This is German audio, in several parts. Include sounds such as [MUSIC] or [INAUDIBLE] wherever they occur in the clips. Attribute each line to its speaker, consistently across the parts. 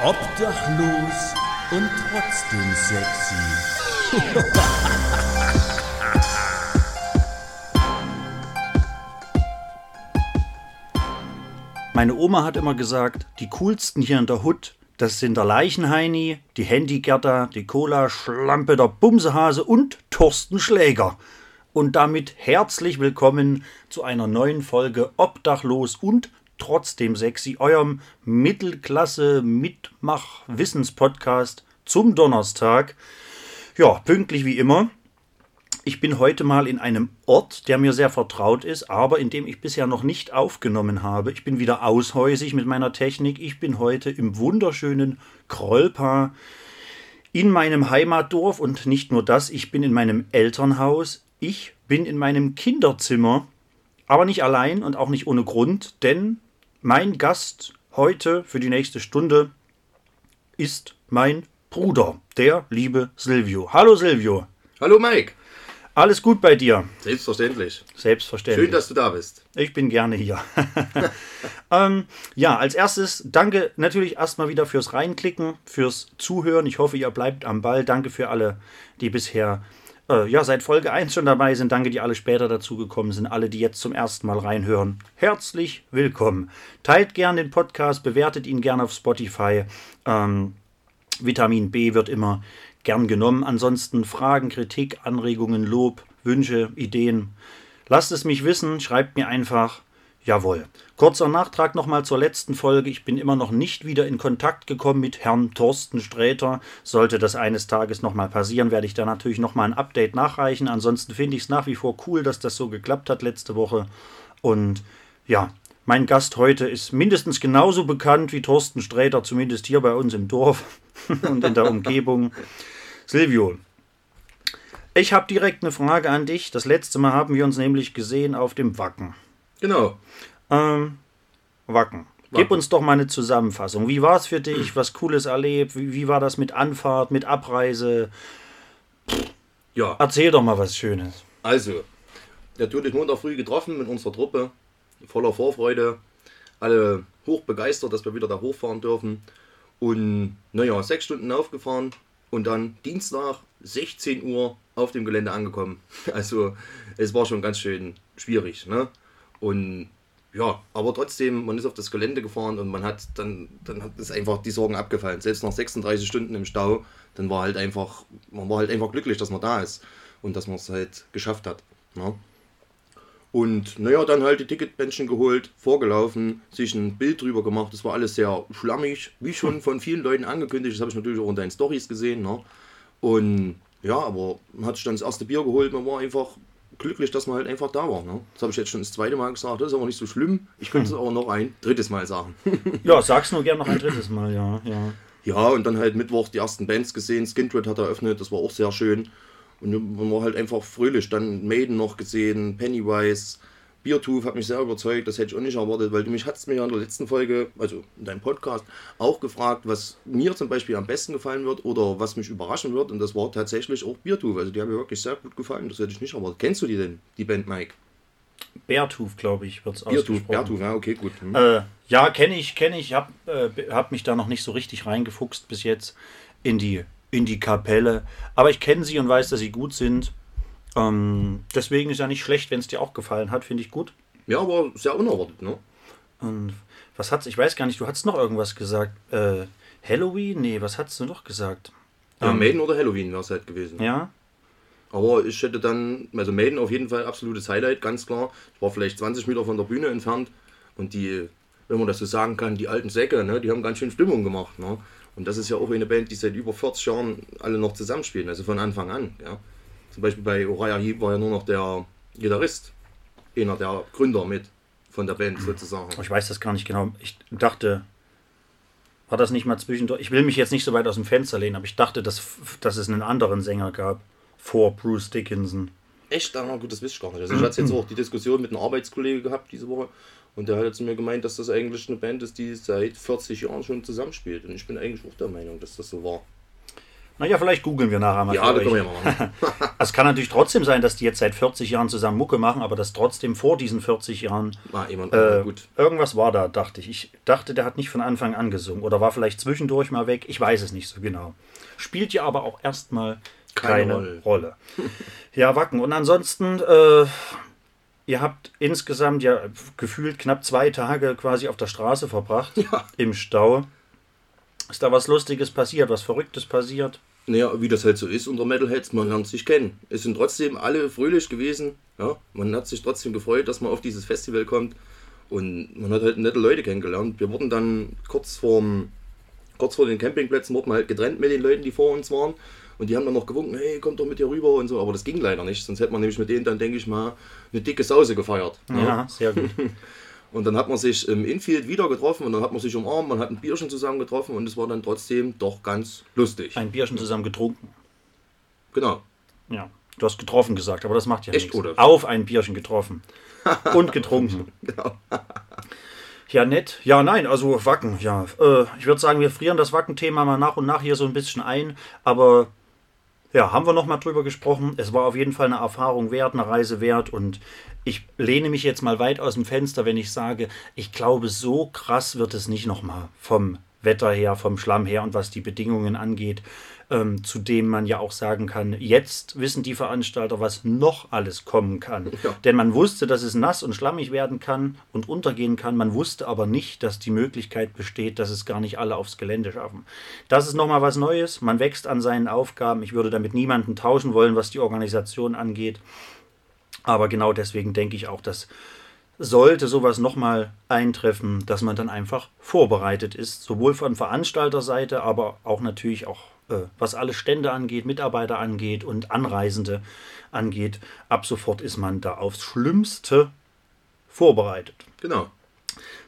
Speaker 1: Obdachlos und trotzdem sexy. [LAUGHS]
Speaker 2: Meine Oma hat immer gesagt, die coolsten hier in der Hut, das sind der Leichenheini, die Handygerda, die Cola-Schlampe, der Bumsehase und Thorsten Schläger. Und damit herzlich willkommen zu einer neuen Folge Obdachlos und trotzdem sexy, eurem Mittelklasse-Mitmach-Wissenspodcast zum Donnerstag. Ja, pünktlich wie immer. Ich bin heute mal in einem Ort, der mir sehr vertraut ist, aber in dem ich bisher noch nicht aufgenommen habe. Ich bin wieder aushäusig mit meiner Technik. Ich bin heute im wunderschönen Krolpa in meinem Heimatdorf und nicht nur das, ich bin in meinem Elternhaus. Ich bin in meinem Kinderzimmer, aber nicht allein und auch nicht ohne Grund, denn mein Gast heute für die nächste Stunde ist mein Bruder, der liebe Silvio. Hallo Silvio.
Speaker 3: Hallo Mike.
Speaker 2: Alles gut bei dir?
Speaker 3: Selbstverständlich.
Speaker 2: Selbstverständlich.
Speaker 3: Schön, dass du da bist.
Speaker 2: Ich bin gerne hier. [LAUGHS] ähm, ja, als erstes danke natürlich erstmal wieder fürs Reinklicken, fürs Zuhören. Ich hoffe, ihr bleibt am Ball. Danke für alle, die bisher äh, ja, seit Folge 1 schon dabei sind. Danke, die alle später dazugekommen sind. Alle, die jetzt zum ersten Mal reinhören. Herzlich willkommen. Teilt gerne den Podcast, bewertet ihn gerne auf Spotify. Ähm, Vitamin B wird immer gern genommen. Ansonsten Fragen, Kritik, Anregungen, Lob, Wünsche, Ideen. Lasst es mich wissen, schreibt mir einfach. Jawohl. Kurzer Nachtrag nochmal zur letzten Folge. Ich bin immer noch nicht wieder in Kontakt gekommen mit Herrn Thorsten Sträter. Sollte das eines Tages nochmal passieren, werde ich da natürlich nochmal ein Update nachreichen. Ansonsten finde ich es nach wie vor cool, dass das so geklappt hat letzte Woche. Und ja, mein Gast heute ist mindestens genauso bekannt wie Thorsten Sträter, zumindest hier bei uns im Dorf [LAUGHS] und in der Umgebung. Silvio, ich habe direkt eine Frage an dich. Das letzte Mal haben wir uns nämlich gesehen auf dem Wacken.
Speaker 3: Genau.
Speaker 2: Ähm, Wacken. Gib
Speaker 3: Wacken.
Speaker 2: uns doch mal eine Zusammenfassung. Wie war es für dich? Was Cooles erlebt? Wie, wie war das mit Anfahrt, mit Abreise?
Speaker 3: Ja,
Speaker 2: Erzähl doch mal was Schönes.
Speaker 3: also, natürlich Montag früh getroffen mit unserer Truppe, voller Vorfreude, alle hoch begeistert, dass wir wieder da hochfahren dürfen. Und naja, sechs Stunden aufgefahren und dann Dienstag 16 Uhr auf dem Gelände angekommen. [LAUGHS] Also es war schon ganz schön schwierig. Ne? Und ja, aber trotzdem, man ist auf das Gelände gefahren und man hat dann, dann hat es einfach die Sorgen abgefallen. Selbst nach 36 Stunden im Stau, dann war halt einfach, man war halt einfach glücklich, dass man da ist und dass man es halt geschafft hat. Ne? Und naja, dann halt die Ticketbändchen geholt, vorgelaufen, sich ein Bild drüber gemacht. Das war alles sehr schlammig, wie schon [LAUGHS] von vielen Leuten angekündigt. Das habe ich natürlich auch in deinen Stories gesehen. Ne? Und ja, aber man hat sich dann das erste Bier geholt. Man war einfach glücklich, dass man halt einfach da war. Ne? Das habe ich jetzt schon das zweite Mal gesagt. Das ist aber nicht so schlimm. Ich könnte es auch noch ein drittes Mal sagen. [LAUGHS]
Speaker 2: Ja, sag's nur gern noch ein drittes Mal, ja. ja.
Speaker 3: Ja, und dann halt Mittwoch die ersten Bands gesehen. Skindred hat eröffnet, das war auch sehr schön. Und man war halt einfach fröhlich. Dann Maiden noch gesehen, Pennywise, Beertooth hat mich sehr überzeugt, das hätte ich auch nicht erwartet, weil du mich hattest mir ja in der letzten Folge, also in deinem Podcast, auch gefragt, was mir zum Beispiel am besten gefallen wird oder was mich überraschen wird. Und das war tatsächlich auch Beertooth. Also die haben mir wirklich sehr gut gefallen, das hätte ich nicht erwartet. Kennst du die denn, die Band Mike?
Speaker 2: Beartooth, glaube ich, wird's
Speaker 3: Beertooth,
Speaker 2: ausgesprochen.
Speaker 3: Beertooth, ja, okay, gut. Hm.
Speaker 2: Äh, ja, kenne ich, kenne ich. Hab, äh, hab mich da noch nicht so richtig reingefuchst bis jetzt in die, in die Kapelle. Aber ich kenne sie und weiß, dass sie gut sind. Ähm, deswegen ist ja nicht schlecht, wenn es dir auch gefallen hat, finde ich gut.
Speaker 3: Ja, aber sehr unerwartet, ne?
Speaker 2: Und was hat's, ich weiß gar nicht, du hast noch irgendwas gesagt. Äh, Halloween? Nee, was hast du noch gesagt?
Speaker 3: Ja,
Speaker 2: Ähm,
Speaker 3: Maiden oder Halloween wäre es halt gewesen.
Speaker 2: Ja?
Speaker 3: Aber ich hätte dann, also Maiden auf jeden Fall absolutes Highlight, ganz klar. Ich war vielleicht 20 Meter von der Bühne entfernt und die, wenn man das so sagen kann, die alten Säcke, ne, die haben ganz schön Stimmung gemacht. Ne? Und das ist ja auch eine Band, die seit über 40 Jahren alle noch zusammenspielen, also von Anfang an. Ja? Zum Beispiel bei Uriah Heep war ja nur noch der Gitarrist, einer der Gründer mit von der Band sozusagen.
Speaker 2: Ich weiß das gar nicht genau. Ich dachte, war das nicht mal zwischendurch? Ich will mich jetzt nicht so weit aus dem Fenster lehnen, aber ich dachte, dass, dass es einen anderen Sänger gab vor Bruce Dickinson.
Speaker 3: Echt? Ah, gut, das wüsste ich gar nicht. Also ich hatte jetzt auch die Diskussion mit einem Arbeitskollege gehabt diese Woche und der hat zu mir gemeint, dass das eigentlich eine Band ist, die seit 40 Jahren schon zusammenspielt. Und ich bin eigentlich auch der Meinung, dass das so war.
Speaker 2: Naja, vielleicht googeln wir nachher mal.
Speaker 3: Ja, das können wir
Speaker 2: euch.
Speaker 3: mal machen. [LAUGHS]
Speaker 2: Es kann natürlich trotzdem sein, dass die jetzt seit 40 Jahren zusammen Mucke machen, aber dass trotzdem vor diesen 40 Jahren
Speaker 3: Mal jemand,
Speaker 2: äh,
Speaker 3: gut.
Speaker 2: irgendwas war da, dachte ich. Ich dachte, der hat nicht von Anfang an gesungen oder war vielleicht zwischendurch mal weg. Ich weiß es nicht so genau. Spielt ja aber auch erstmal keine,
Speaker 3: Keine
Speaker 2: Rolle.
Speaker 3: Rolle. [LAUGHS]
Speaker 2: ja, Wacken. Und ansonsten, äh, ihr habt insgesamt ja gefühlt knapp zwei Tage quasi auf der Straße verbracht,
Speaker 3: Ja.
Speaker 2: im Stau. Ist da was Lustiges passiert, was Verrücktes passiert?
Speaker 3: Naja, wie das halt so ist unter Metalheads, man lernt sich kennen. Es sind trotzdem alle fröhlich gewesen. Ja? Man hat sich trotzdem gefreut, dass man auf dieses Festival kommt. Und man hat halt nette Leute kennengelernt. Wir wurden dann kurz vorm, kurz vor den Campingplätzen wurden halt getrennt mit den Leuten, die vor uns waren. Und die haben dann noch gewunken, hey, komm doch mit hier rüber und so. Aber das ging leider nicht. Sonst hätte man nämlich mit denen dann, denke ich mal, eine dicke Sause gefeiert.
Speaker 2: Ja, sehr gut. [LAUGHS]
Speaker 3: Und dann hat man sich im Infield wieder getroffen und dann hat man sich umarmt, man hat ein Bierchen zusammen getroffen und es war dann trotzdem doch ganz lustig.
Speaker 2: Ein Bierchen zusammen getrunken.
Speaker 3: Genau.
Speaker 2: Ja, du hast getroffen gesagt, aber das macht ja
Speaker 3: Echt,
Speaker 2: nichts.
Speaker 3: oder?
Speaker 2: Auf ein Bierchen getroffen. [LAUGHS] Und getrunken. [LAUGHS]
Speaker 3: Genau.
Speaker 2: Ja, nett. Ja, nein, also Wacken, ja. Äh, ich würde sagen, wir frieren das Wacken-Thema mal nach und nach hier so ein bisschen ein. Aber ja, haben wir noch mal drüber gesprochen. Es war auf jeden Fall eine Erfahrung wert, eine Reise wert. Und ich lehne mich jetzt mal weit aus dem Fenster, wenn ich sage, ich glaube, so krass wird es nicht noch mal vom Wetter her, vom Schlamm her und was die Bedingungen angeht, ähm, zu dem man ja auch sagen kann, jetzt wissen die Veranstalter, was noch alles kommen kann.
Speaker 3: Ja.
Speaker 2: Denn man wusste, dass es nass und schlammig werden kann und untergehen kann. Man wusste aber nicht, dass die Möglichkeit besteht, dass es gar nicht alle aufs Gelände schaffen. Das ist nochmal was Neues. Man wächst an seinen Aufgaben. Ich würde damit niemanden tauschen wollen, was die Organisation angeht. Aber genau deswegen denke ich auch, dass sollte sowas nochmal eintreffen, dass man dann einfach vorbereitet ist, sowohl von Veranstalterseite, aber auch natürlich auch, was alle Stände angeht, Mitarbeiter angeht und Anreisende angeht. Ab sofort ist man da aufs Schlimmste vorbereitet.
Speaker 3: Genau.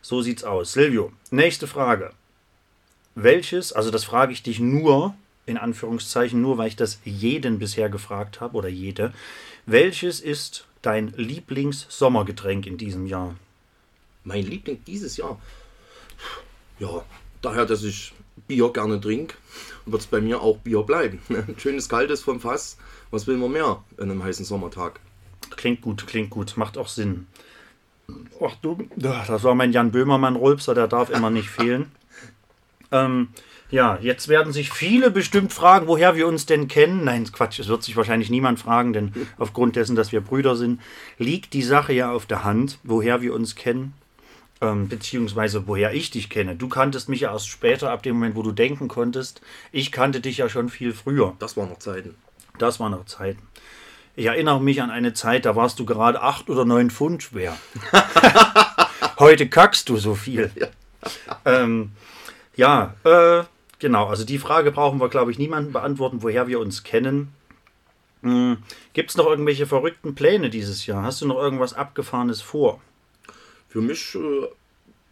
Speaker 2: So sieht's aus. Silvio, nächste Frage. Welches, also das frage ich dich nur, in Anführungszeichen, nur weil ich das jeden bisher gefragt habe oder jede, welches ist dein Lieblings-Sommergetränk in diesem Jahr?
Speaker 3: Mein Liebling dieses Jahr. Ja, daher, dass ich Bier gerne trinke, wird es bei mir auch Bier bleiben. Ein [LAUGHS] schönes kaltes vom Fass. Was will man mehr an einem heißen Sommertag?
Speaker 2: Klingt gut, klingt gut, macht auch Sinn. Ach du, das war mein Jan Böhmermann-Rülpser, der darf immer nicht fehlen. [LAUGHS] Ähm, ja, jetzt werden sich viele bestimmt fragen, woher wir uns denn kennen. Nein, Quatsch, es wird sich wahrscheinlich niemand fragen, denn [LAUGHS] aufgrund dessen, dass wir Brüder sind, liegt die Sache ja auf der Hand, woher wir uns kennen. Ähm, beziehungsweise woher ich dich kenne. Du kanntest mich ja erst später, ab dem Moment, wo du denken konntest. Ich kannte dich ja schon viel früher.
Speaker 3: Das waren noch Zeiten.
Speaker 2: Das waren noch Zeiten. Ich erinnere mich an eine Zeit, da warst du gerade acht oder neun Pfund schwer. [LAUGHS] Heute kackst du so viel.
Speaker 3: Ja.
Speaker 2: Ähm, ja, äh, genau. Also die Frage brauchen wir, glaube ich, niemanden beantworten, woher wir uns kennen. Hm, Gibt es noch irgendwelche verrückten Pläne dieses Jahr? Hast du noch irgendwas Abgefahrenes vor?
Speaker 3: Für mich äh,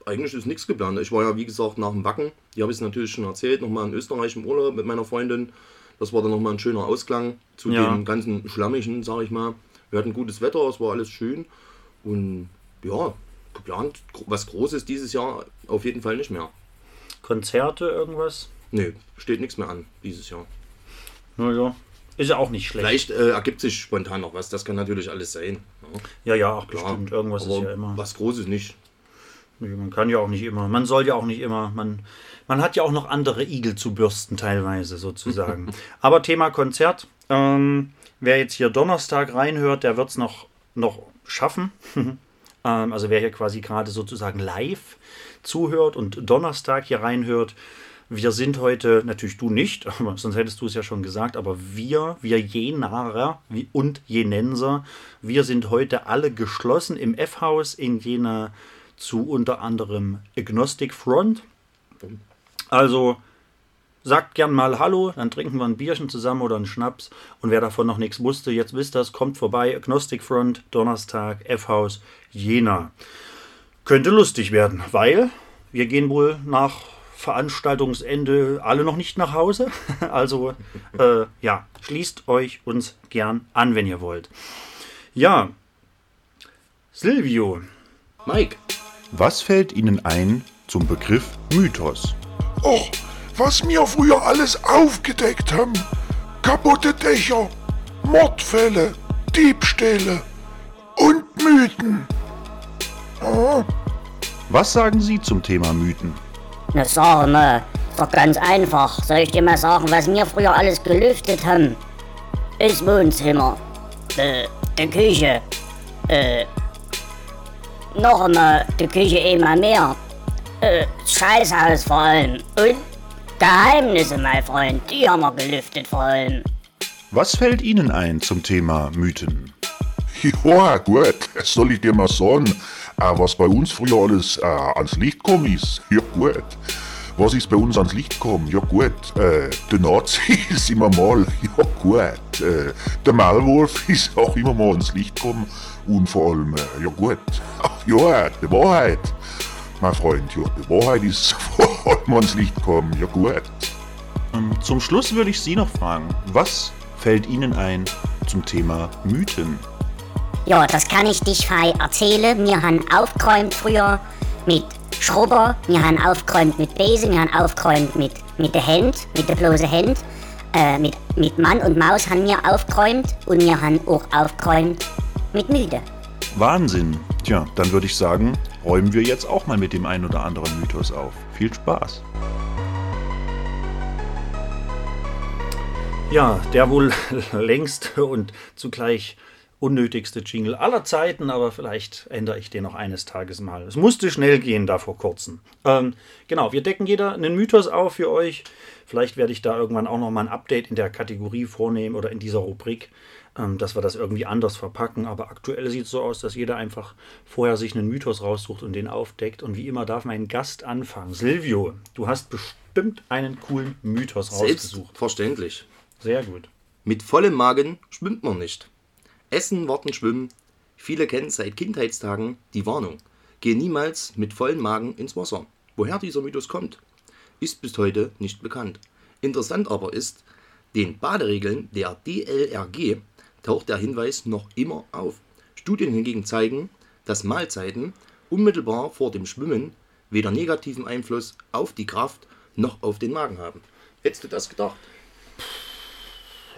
Speaker 3: eigentlich ist nichts geplant. Ich war ja, wie gesagt, nach dem Wacken, die habe ich es natürlich schon erzählt, nochmal in Österreich im Urlaub mit meiner Freundin. Das war dann nochmal ein schöner Ausklang zu
Speaker 2: Ja.
Speaker 3: dem ganzen Schlammigen, sage ich mal. Wir hatten gutes Wetter, es war alles schön. Und ja, geplant, was Großes dieses Jahr auf jeden Fall nicht mehr.
Speaker 2: Konzerte, irgendwas?
Speaker 3: Nee, steht nichts mehr an dieses Jahr.
Speaker 2: Naja, ist ja auch nicht schlecht.
Speaker 3: Vielleicht äh, ergibt sich spontan noch was, das kann natürlich alles sein.
Speaker 2: Ja,
Speaker 3: Ja, klar.
Speaker 2: bestimmt. Irgendwas ist ja immer.
Speaker 3: Was Großes nicht.
Speaker 2: Nee, Man kann ja auch nicht immer. Man soll ja auch nicht immer. Man, man hat ja auch noch andere Igel zu bürsten, teilweise sozusagen. [LAUGHS] Aber Thema Konzert. Ähm, wer jetzt hier Donnerstag reinhört, der wird es noch, noch schaffen. [LAUGHS] ähm, also wer hier quasi gerade sozusagen live zuhört und Donnerstag hier reinhört. Wir sind heute, natürlich du nicht, [LAUGHS] aber sonst hättest du es ja schon gesagt, aber wir, wir Jenaer und Jenenser, wir sind heute alle geschlossen im F-Haus in Jena zu unter anderem Agnostic Front. Also sagt gern mal Hallo, dann trinken wir ein Bierchen zusammen oder einen Schnaps. Und wer davon noch nichts wusste, jetzt wisst das, kommt vorbei. Agnostic Front, Donnerstag, F-Haus, Jena. Könnte lustig werden, weil wir gehen wohl nach Veranstaltungsende alle noch nicht nach Hause. [LAUGHS] Also äh, ja, schließt euch uns gern an, wenn ihr wollt. Ja, Silvio,
Speaker 3: Mike,
Speaker 1: Was fällt Ihnen ein zum Begriff Mythos?
Speaker 4: Och, was wir früher alles aufgedeckt haben. Kaputte Dächer, Mordfälle, Diebstähle und Mythen. Ah,
Speaker 1: Was sagen Sie zum Thema Mythen?
Speaker 5: Na sag mal, ist doch ganz einfach. Soll ich dir mal sagen, was wir früher alles gelüftet haben? Das Wohnzimmer, äh, die Küche, äh, noch einmal die Küche immer mehr, äh, das Scheißhaus vor allem und Geheimnisse, mein Freund, die haben wir gelüftet vor allem.
Speaker 1: Was fällt Ihnen ein zum Thema Mythen? [LAUGHS]
Speaker 4: ja, gut, das soll ich dir mal sagen. Äh, was bei uns früher alles äh, ans Licht gekommen ist, ja gut. Was ist bei uns ans Licht gekommen? Ja gut, äh, der Nazi [LAUGHS] ist immer mal, ja gut. Äh, der Maulwurf [LAUGHS] ist auch immer mal ans Licht gekommen. Und vor allem, äh, ja gut, ach ja, die Wahrheit. Mein Freund, ja, die Wahrheit ist [LAUGHS] vor allem ans Licht gekommen, ja gut.
Speaker 1: Ähm, Zum Schluss würde ich Sie noch fragen, was fällt Ihnen ein zum Thema Mythen?
Speaker 5: Ja, das kann ich dich frei erzählen. Wir haben aufgeräumt früher mit Schrubber, wir haben aufgeräumt mit Besen, wir haben aufgeräumt mit, mit der Hand, mit der bloßen Hand. Äh, mit, mit Mann und Maus haben wir aufgeräumt und wir haben auch aufgeräumt mit Müde.
Speaker 1: Wahnsinn. Tja, dann würde ich sagen, räumen wir jetzt auch mal mit dem ein oder anderen Mythos auf. Viel Spaß.
Speaker 2: Ja, der wohl [LAUGHS] längste und zugleich unnötigste Jingle aller Zeiten, aber vielleicht ändere ich den noch eines Tages mal. Es musste schnell gehen da vor kurzem. Ähm, genau, wir decken jeder einen Mythos auf für euch. Vielleicht werde ich da irgendwann auch noch mal ein Update in der Kategorie vornehmen oder in dieser Rubrik, ähm, dass wir das irgendwie anders verpacken. Aber aktuell sieht es so aus, dass jeder einfach vorher sich einen Mythos raussucht und den aufdeckt. Und wie immer darf mein Gast anfangen. Silvio, du hast bestimmt einen coolen Mythos rausgesucht.
Speaker 3: Selbstverständlich.
Speaker 2: Sehr gut.
Speaker 3: Mit vollem Magen schwimmt man nicht. Essen, warten, schwimmen. Viele kennen seit Kindheitstagen die Warnung. Geh niemals mit vollem Magen ins Wasser. Woher dieser Mythos kommt, ist bis heute nicht bekannt. Interessant aber ist, den Baderegeln der DLRG taucht der Hinweis noch immer auf. Studien hingegen zeigen, dass Mahlzeiten unmittelbar vor dem Schwimmen weder negativen Einfluss auf die Kraft noch auf den Magen haben. Hättest du das gedacht?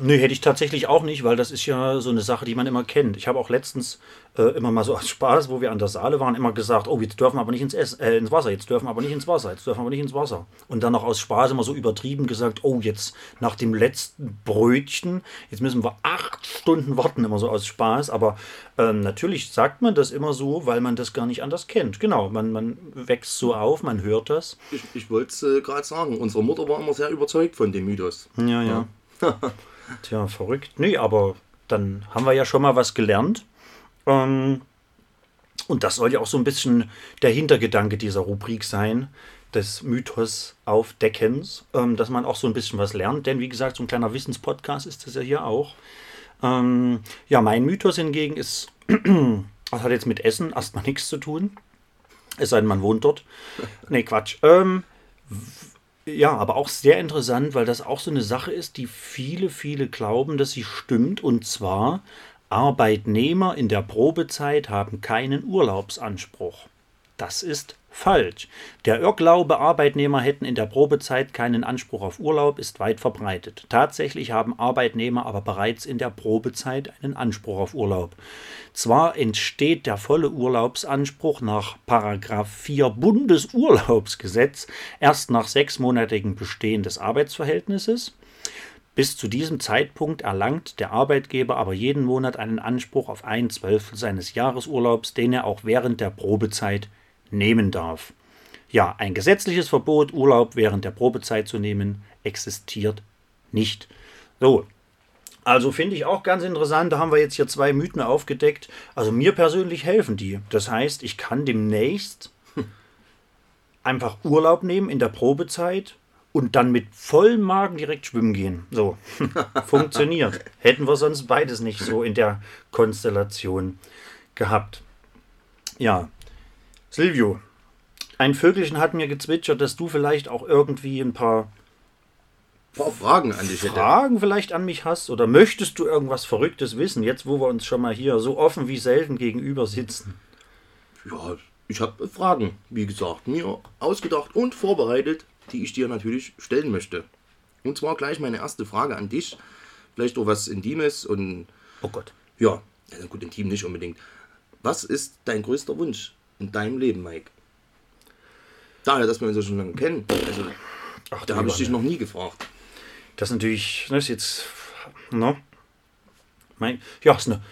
Speaker 2: Nö, hätte ich tatsächlich auch nicht, weil das ist ja so eine Sache, die man immer kennt. Ich habe auch letztens äh, immer mal so aus Spaß, wo wir an der Saale waren, immer gesagt, oh, jetzt dürfen wir aber nicht ins, Essen, äh, ins Wasser, jetzt dürfen wir aber nicht ins Wasser, jetzt dürfen wir aber nicht ins Wasser. Und dann noch aus Spaß immer so übertrieben gesagt, oh, jetzt nach dem letzten Brötchen, jetzt müssen wir acht Stunden warten, immer so aus Spaß. Aber ähm, natürlich sagt man das immer so, weil man das gar nicht anders kennt. Genau, man, man wächst so auf, man hört das.
Speaker 3: Ich, ich wollte es äh, gerade sagen. Unsere Mutter war immer sehr überzeugt von dem Mythos.
Speaker 2: Ja, ja. [LAUGHS] Tja, verrückt. Nee, aber dann haben wir ja schon mal was gelernt. Ähm, und das soll ja auch so ein bisschen der Hintergedanke dieser Rubrik sein, des Mythos Aufdeckens, ähm, dass man auch so ein bisschen was lernt. Denn wie gesagt, so ein kleiner Wissenspodcast ist das ja hier auch. Ähm, ja, mein Mythos hingegen ist, [CLEARS THROAT] das hat jetzt mit Essen erstmal nichts zu tun. Es sei denn, man wohnt dort. Nee, Quatsch. Ähm, ja, aber auch sehr interessant, weil das auch so eine Sache ist, die viele, viele glauben, dass sie stimmt. Und zwar, Arbeitnehmer in der Probezeit haben keinen Urlaubsanspruch. Das ist falsch. Der Irrglaube, Arbeitnehmer hätten in der Probezeit keinen Anspruch auf Urlaub, ist weit verbreitet. Tatsächlich haben Arbeitnehmer aber bereits in der Probezeit einen Anspruch auf Urlaub. Zwar entsteht der volle Urlaubsanspruch nach 4 Bundesurlaubsgesetz erst nach sechsmonatigem Bestehen des Arbeitsverhältnisses. Bis zu diesem Zeitpunkt erlangt der Arbeitgeber aber jeden Monat einen Anspruch auf ein Zwölftel seines Jahresurlaubs, den er auch während der Probezeit nehmen darf. Ja, ein gesetzliches Verbot, Urlaub während der Probezeit zu nehmen, existiert nicht. So, also finde ich auch ganz interessant, da haben wir jetzt hier zwei Mythen aufgedeckt. Also mir persönlich helfen die. Das heißt, ich kann demnächst [LAUGHS] einfach Urlaub nehmen in der Probezeit und dann mit vollem Magen direkt schwimmen gehen. So, [LAUGHS] funktioniert. Hätten wir sonst beides nicht so in der Konstellation gehabt. Ja, Silvio, ein Vögelchen hat mir gezwitschert, dass du vielleicht auch irgendwie ein paar
Speaker 3: paar Fragen an dich hätte.
Speaker 2: Fragen vielleicht an mich hast oder möchtest du irgendwas Verrücktes wissen, jetzt wo wir uns schon mal hier so offen wie selten gegenüber sitzen?
Speaker 3: Ja, ich habe Fragen, wie gesagt, mir ausgedacht und vorbereitet. die ich dir natürlich stellen möchte. Und zwar gleich meine erste Frage an dich. Vielleicht auch was Intimes und
Speaker 2: Oh Gott.
Speaker 3: ja, ja gut, intim nicht unbedingt. Was ist dein größter Wunsch in deinem Leben, Mike? Daher, dass wir uns ja schon lange kennen. Also,
Speaker 2: Ach,
Speaker 3: da habe ich dich noch nie gefragt.
Speaker 2: Das ist natürlich, das ist jetzt, ne? Mein, ja, ist eine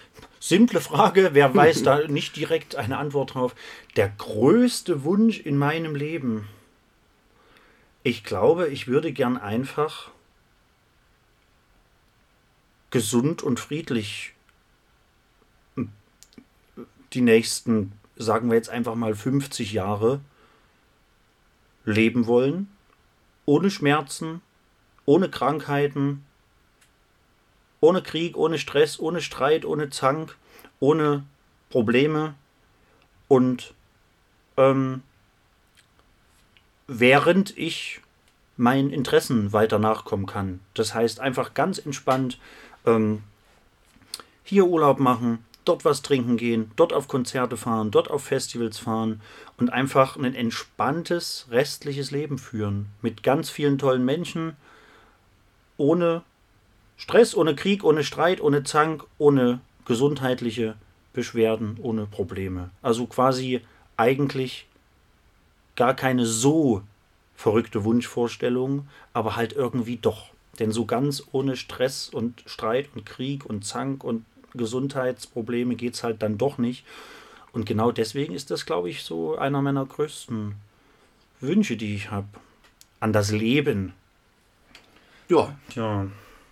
Speaker 2: simple Frage. Wer weiß da [LAUGHS] nicht direkt eine Antwort drauf? Der größte Wunsch in meinem Leben. Ich glaube, ich würde gern einfach gesund und friedlich die nächsten, sagen wir jetzt einfach mal 50 Jahre leben wollen. Ohne Schmerzen, ohne Krankheiten, ohne Krieg, ohne Stress, ohne Streit, ohne Zank, ohne Probleme und ähm, während ich meinen Interessen weiter nachkommen kann. Das heißt einfach ganz entspannt ähm, hier Urlaub machen, dort was trinken gehen, dort auf Konzerte fahren, dort auf Festivals fahren und einfach ein entspanntes restliches Leben führen. Mit ganz vielen tollen Menschen, ohne Stress, ohne Krieg, ohne Streit, ohne Zank, ohne gesundheitliche Beschwerden, ohne Probleme. Also quasi eigentlich gar keine so verrückte Wunschvorstellung, aber halt irgendwie doch. Denn so ganz ohne Stress und Streit und Krieg und Zank und Gesundheitsprobleme geht es halt dann doch nicht. Und genau deswegen ist das, glaube ich, so einer meiner größten Wünsche, die ich habe. An das Leben.
Speaker 3: Ja,
Speaker 2: Tja,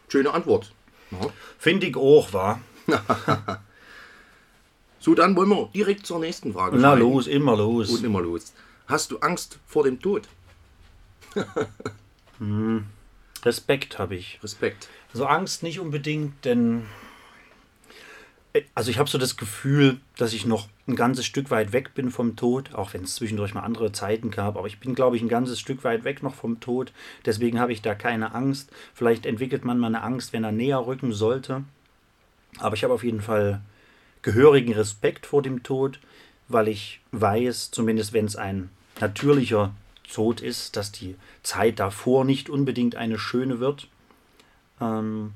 Speaker 3: schöne Antwort. Ja.
Speaker 2: finde ich auch, war. [LAUGHS]
Speaker 3: So, dann wollen wir direkt zur nächsten Frage
Speaker 2: Na
Speaker 3: schreiten.
Speaker 2: los, immer los.
Speaker 3: Und immer los. Hast du Angst vor dem Tod? [LAUGHS]
Speaker 2: Respekt habe ich.
Speaker 3: Respekt.
Speaker 2: Also Angst nicht unbedingt, denn also ich habe so das Gefühl, dass ich noch ein ganzes Stück weit weg bin vom Tod, auch wenn es zwischendurch mal andere Zeiten gab, aber ich bin, glaube ich, ein ganzes Stück weit weg noch vom Tod. Deswegen habe ich da keine Angst. Vielleicht entwickelt man mal eine Angst, wenn er näher rücken sollte. Aber ich habe auf jeden Fall gehörigen Respekt vor dem Tod, weil ich weiß, zumindest wenn es ein natürlicher Tod ist, dass die Zeit davor nicht unbedingt eine schöne wird. Ähm,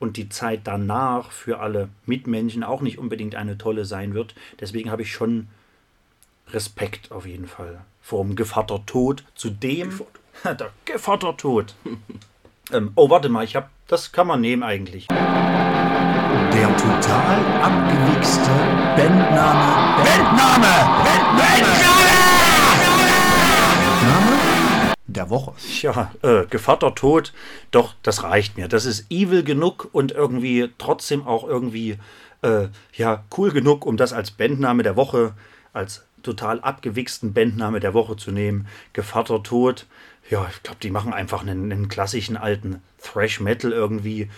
Speaker 2: und die Zeit danach für alle Mitmenschen auch nicht unbedingt eine tolle sein wird. Deswegen habe ich schon Respekt auf jeden Fall vor dem Gevatter Tod. [LAUGHS] Zudem der Gevatter Tod. [LAUGHS] ähm, oh, warte mal, ich habe, das kann man nehmen eigentlich.
Speaker 6: Der total abgewichste Bandname. Bandname! Bandname! Bandname der Woche.
Speaker 2: Tja, äh, Gevatter Tod, doch, das reicht mir. Das ist evil genug und irgendwie trotzdem auch irgendwie, äh, ja, cool genug, um das als Bandname der Woche, als total abgewichsten Bandname der Woche zu nehmen. Gevatter Tod, ja, ich glaube, die machen einfach einen, einen klassischen alten Thrash Metal irgendwie.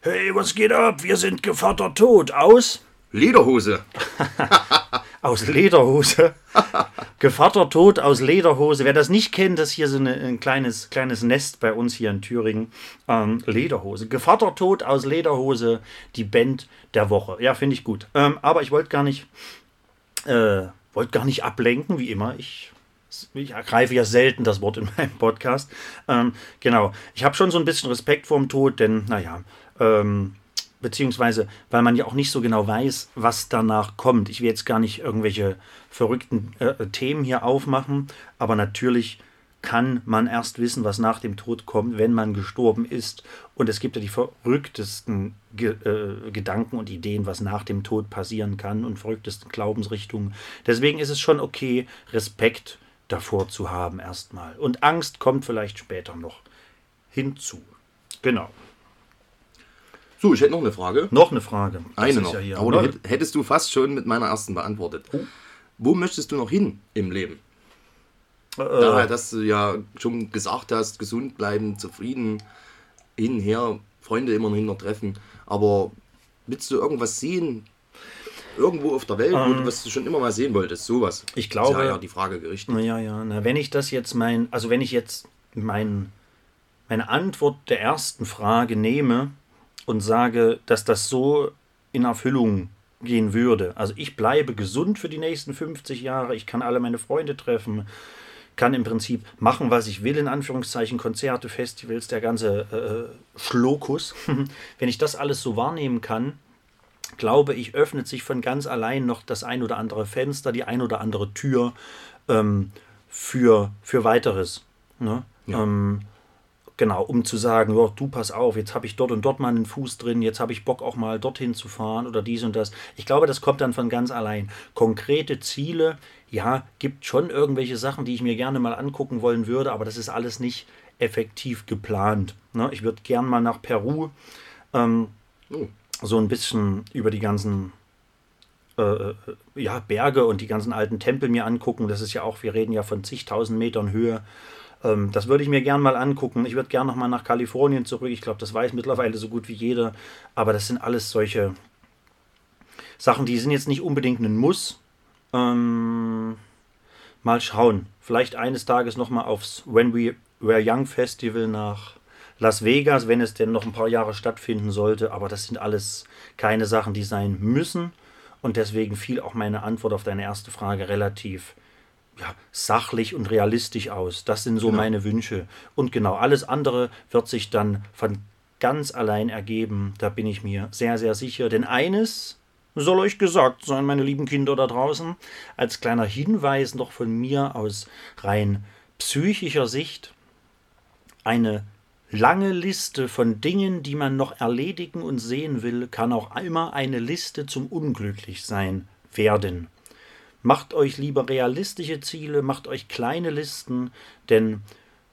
Speaker 2: Hey, was geht ab? Wir sind Gevatter Tod aus.
Speaker 3: Lederhose. [LAUGHS]
Speaker 2: Aus Lederhose. [LAUGHS] Gevatter Tod aus Lederhose. Wer das nicht kennt, das ist hier so eine, ein kleines, kleines Nest bei uns hier in Thüringen. Ähm, Lederhose. Gevatter Tod aus Lederhose, die Band der Woche. Ja, finde ich gut. Ähm, aber ich wollte gar nicht, äh, wollte gar nicht ablenken, wie immer. Ich, ich ergreife ja selten das Wort in meinem Podcast. Ähm, genau. Ich habe schon so ein bisschen Respekt vor dem Tod, denn, naja, ähm, beziehungsweise weil man ja auch nicht so genau weiß, was danach kommt. Ich will jetzt gar nicht irgendwelche verrückten äh, Themen hier aufmachen, aber natürlich kann man erst wissen, was nach dem Tod kommt, wenn man gestorben ist. Und es gibt ja die verrücktesten Ge äh, Gedanken und Ideen, was nach dem Tod passieren kann und verrücktesten Glaubensrichtungen. Deswegen ist es schon okay, Respekt davor zu haben erstmal. Und Angst kommt vielleicht später noch hinzu. Genau.
Speaker 3: So, ich hätte noch eine Frage.
Speaker 2: Noch eine Frage. Das
Speaker 3: Eine noch.
Speaker 2: ja hier,
Speaker 3: Aber hätt- hättest du fast schon mit meiner ersten beantwortet. Wo möchtest du noch hin im Leben?
Speaker 2: Äh.
Speaker 3: Daher, dass du ja schon gesagt hast, gesund bleiben, zufrieden, hin, her, Freunde immer noch treffen. Aber willst du irgendwas sehen? Irgendwo auf der Welt, du, was du schon immer mal sehen wolltest? Sowas.
Speaker 2: Ähm. Ich glaube-
Speaker 3: Ist ja, ja die Frage gerichtet.
Speaker 2: Ja, ja, na, wenn ich das jetzt mein, also wenn ich jetzt mein, meine Antwort der ersten Frage nehme und sage, dass das so in Erfüllung gehen würde. Also ich bleibe gesund für die nächsten 50 Jahre, ich kann alle meine Freunde treffen, kann im Prinzip machen, was ich will, in Anführungszeichen, Konzerte, Festivals, der ganze äh, Schlokus. [LAUGHS] Wenn ich das alles so wahrnehmen kann, glaube ich, öffnet sich von ganz allein noch das ein oder andere Fenster, die ein oder andere Tür ähm, für, für weiteres. Ne? Ähm, genau, um zu sagen, ja, du pass auf, jetzt habe ich dort und dort mal einen Fuß drin, jetzt habe ich Bock auch mal dorthin zu fahren oder dies und das. Ich glaube, das kommt dann von ganz allein. Konkrete Ziele, ja, gibt schon irgendwelche Sachen, die ich mir gerne mal angucken wollen würde, aber das ist alles nicht effektiv geplant. Ne? Ich würde gern mal nach Peru ähm, so ein bisschen über die ganzen äh, äh, ja, Berge und die ganzen alten Tempel mir angucken. Das ist ja auch, wir reden ja von zigtausend Metern Höhe. Ähm, das würde ich mir gern mal angucken. Ich würde gern noch mal nach Kalifornien zurück. Ich glaube, das weiß mittlerweile so gut wie jeder. Aber das sind alles solche Sachen, die sind jetzt nicht unbedingt ein Muss. Ähm, mal schauen. Vielleicht eines Tages noch mal aufs When We Were Young Festival nach Las Vegas, wenn es denn noch ein paar Jahre stattfinden sollte. Aber das sind alles keine Sachen, die sein müssen. Und deswegen fiel auch meine Antwort auf deine erste Frage relativ ja, sachlich und realistisch aus. Das sind so meine Wünsche. Und genau, alles andere wird sich dann von ganz allein ergeben. Da bin ich mir sehr, sehr sicher. Denn eines soll euch gesagt sein, meine lieben Kinder da draußen, als kleiner Hinweis noch von mir aus rein psychischer Sicht, eine lange Liste von Dingen, die man noch erledigen und sehen will, kann auch immer eine Liste zum Unglücklichsein werden. Macht euch lieber realistische Ziele, macht euch kleine Listen, denn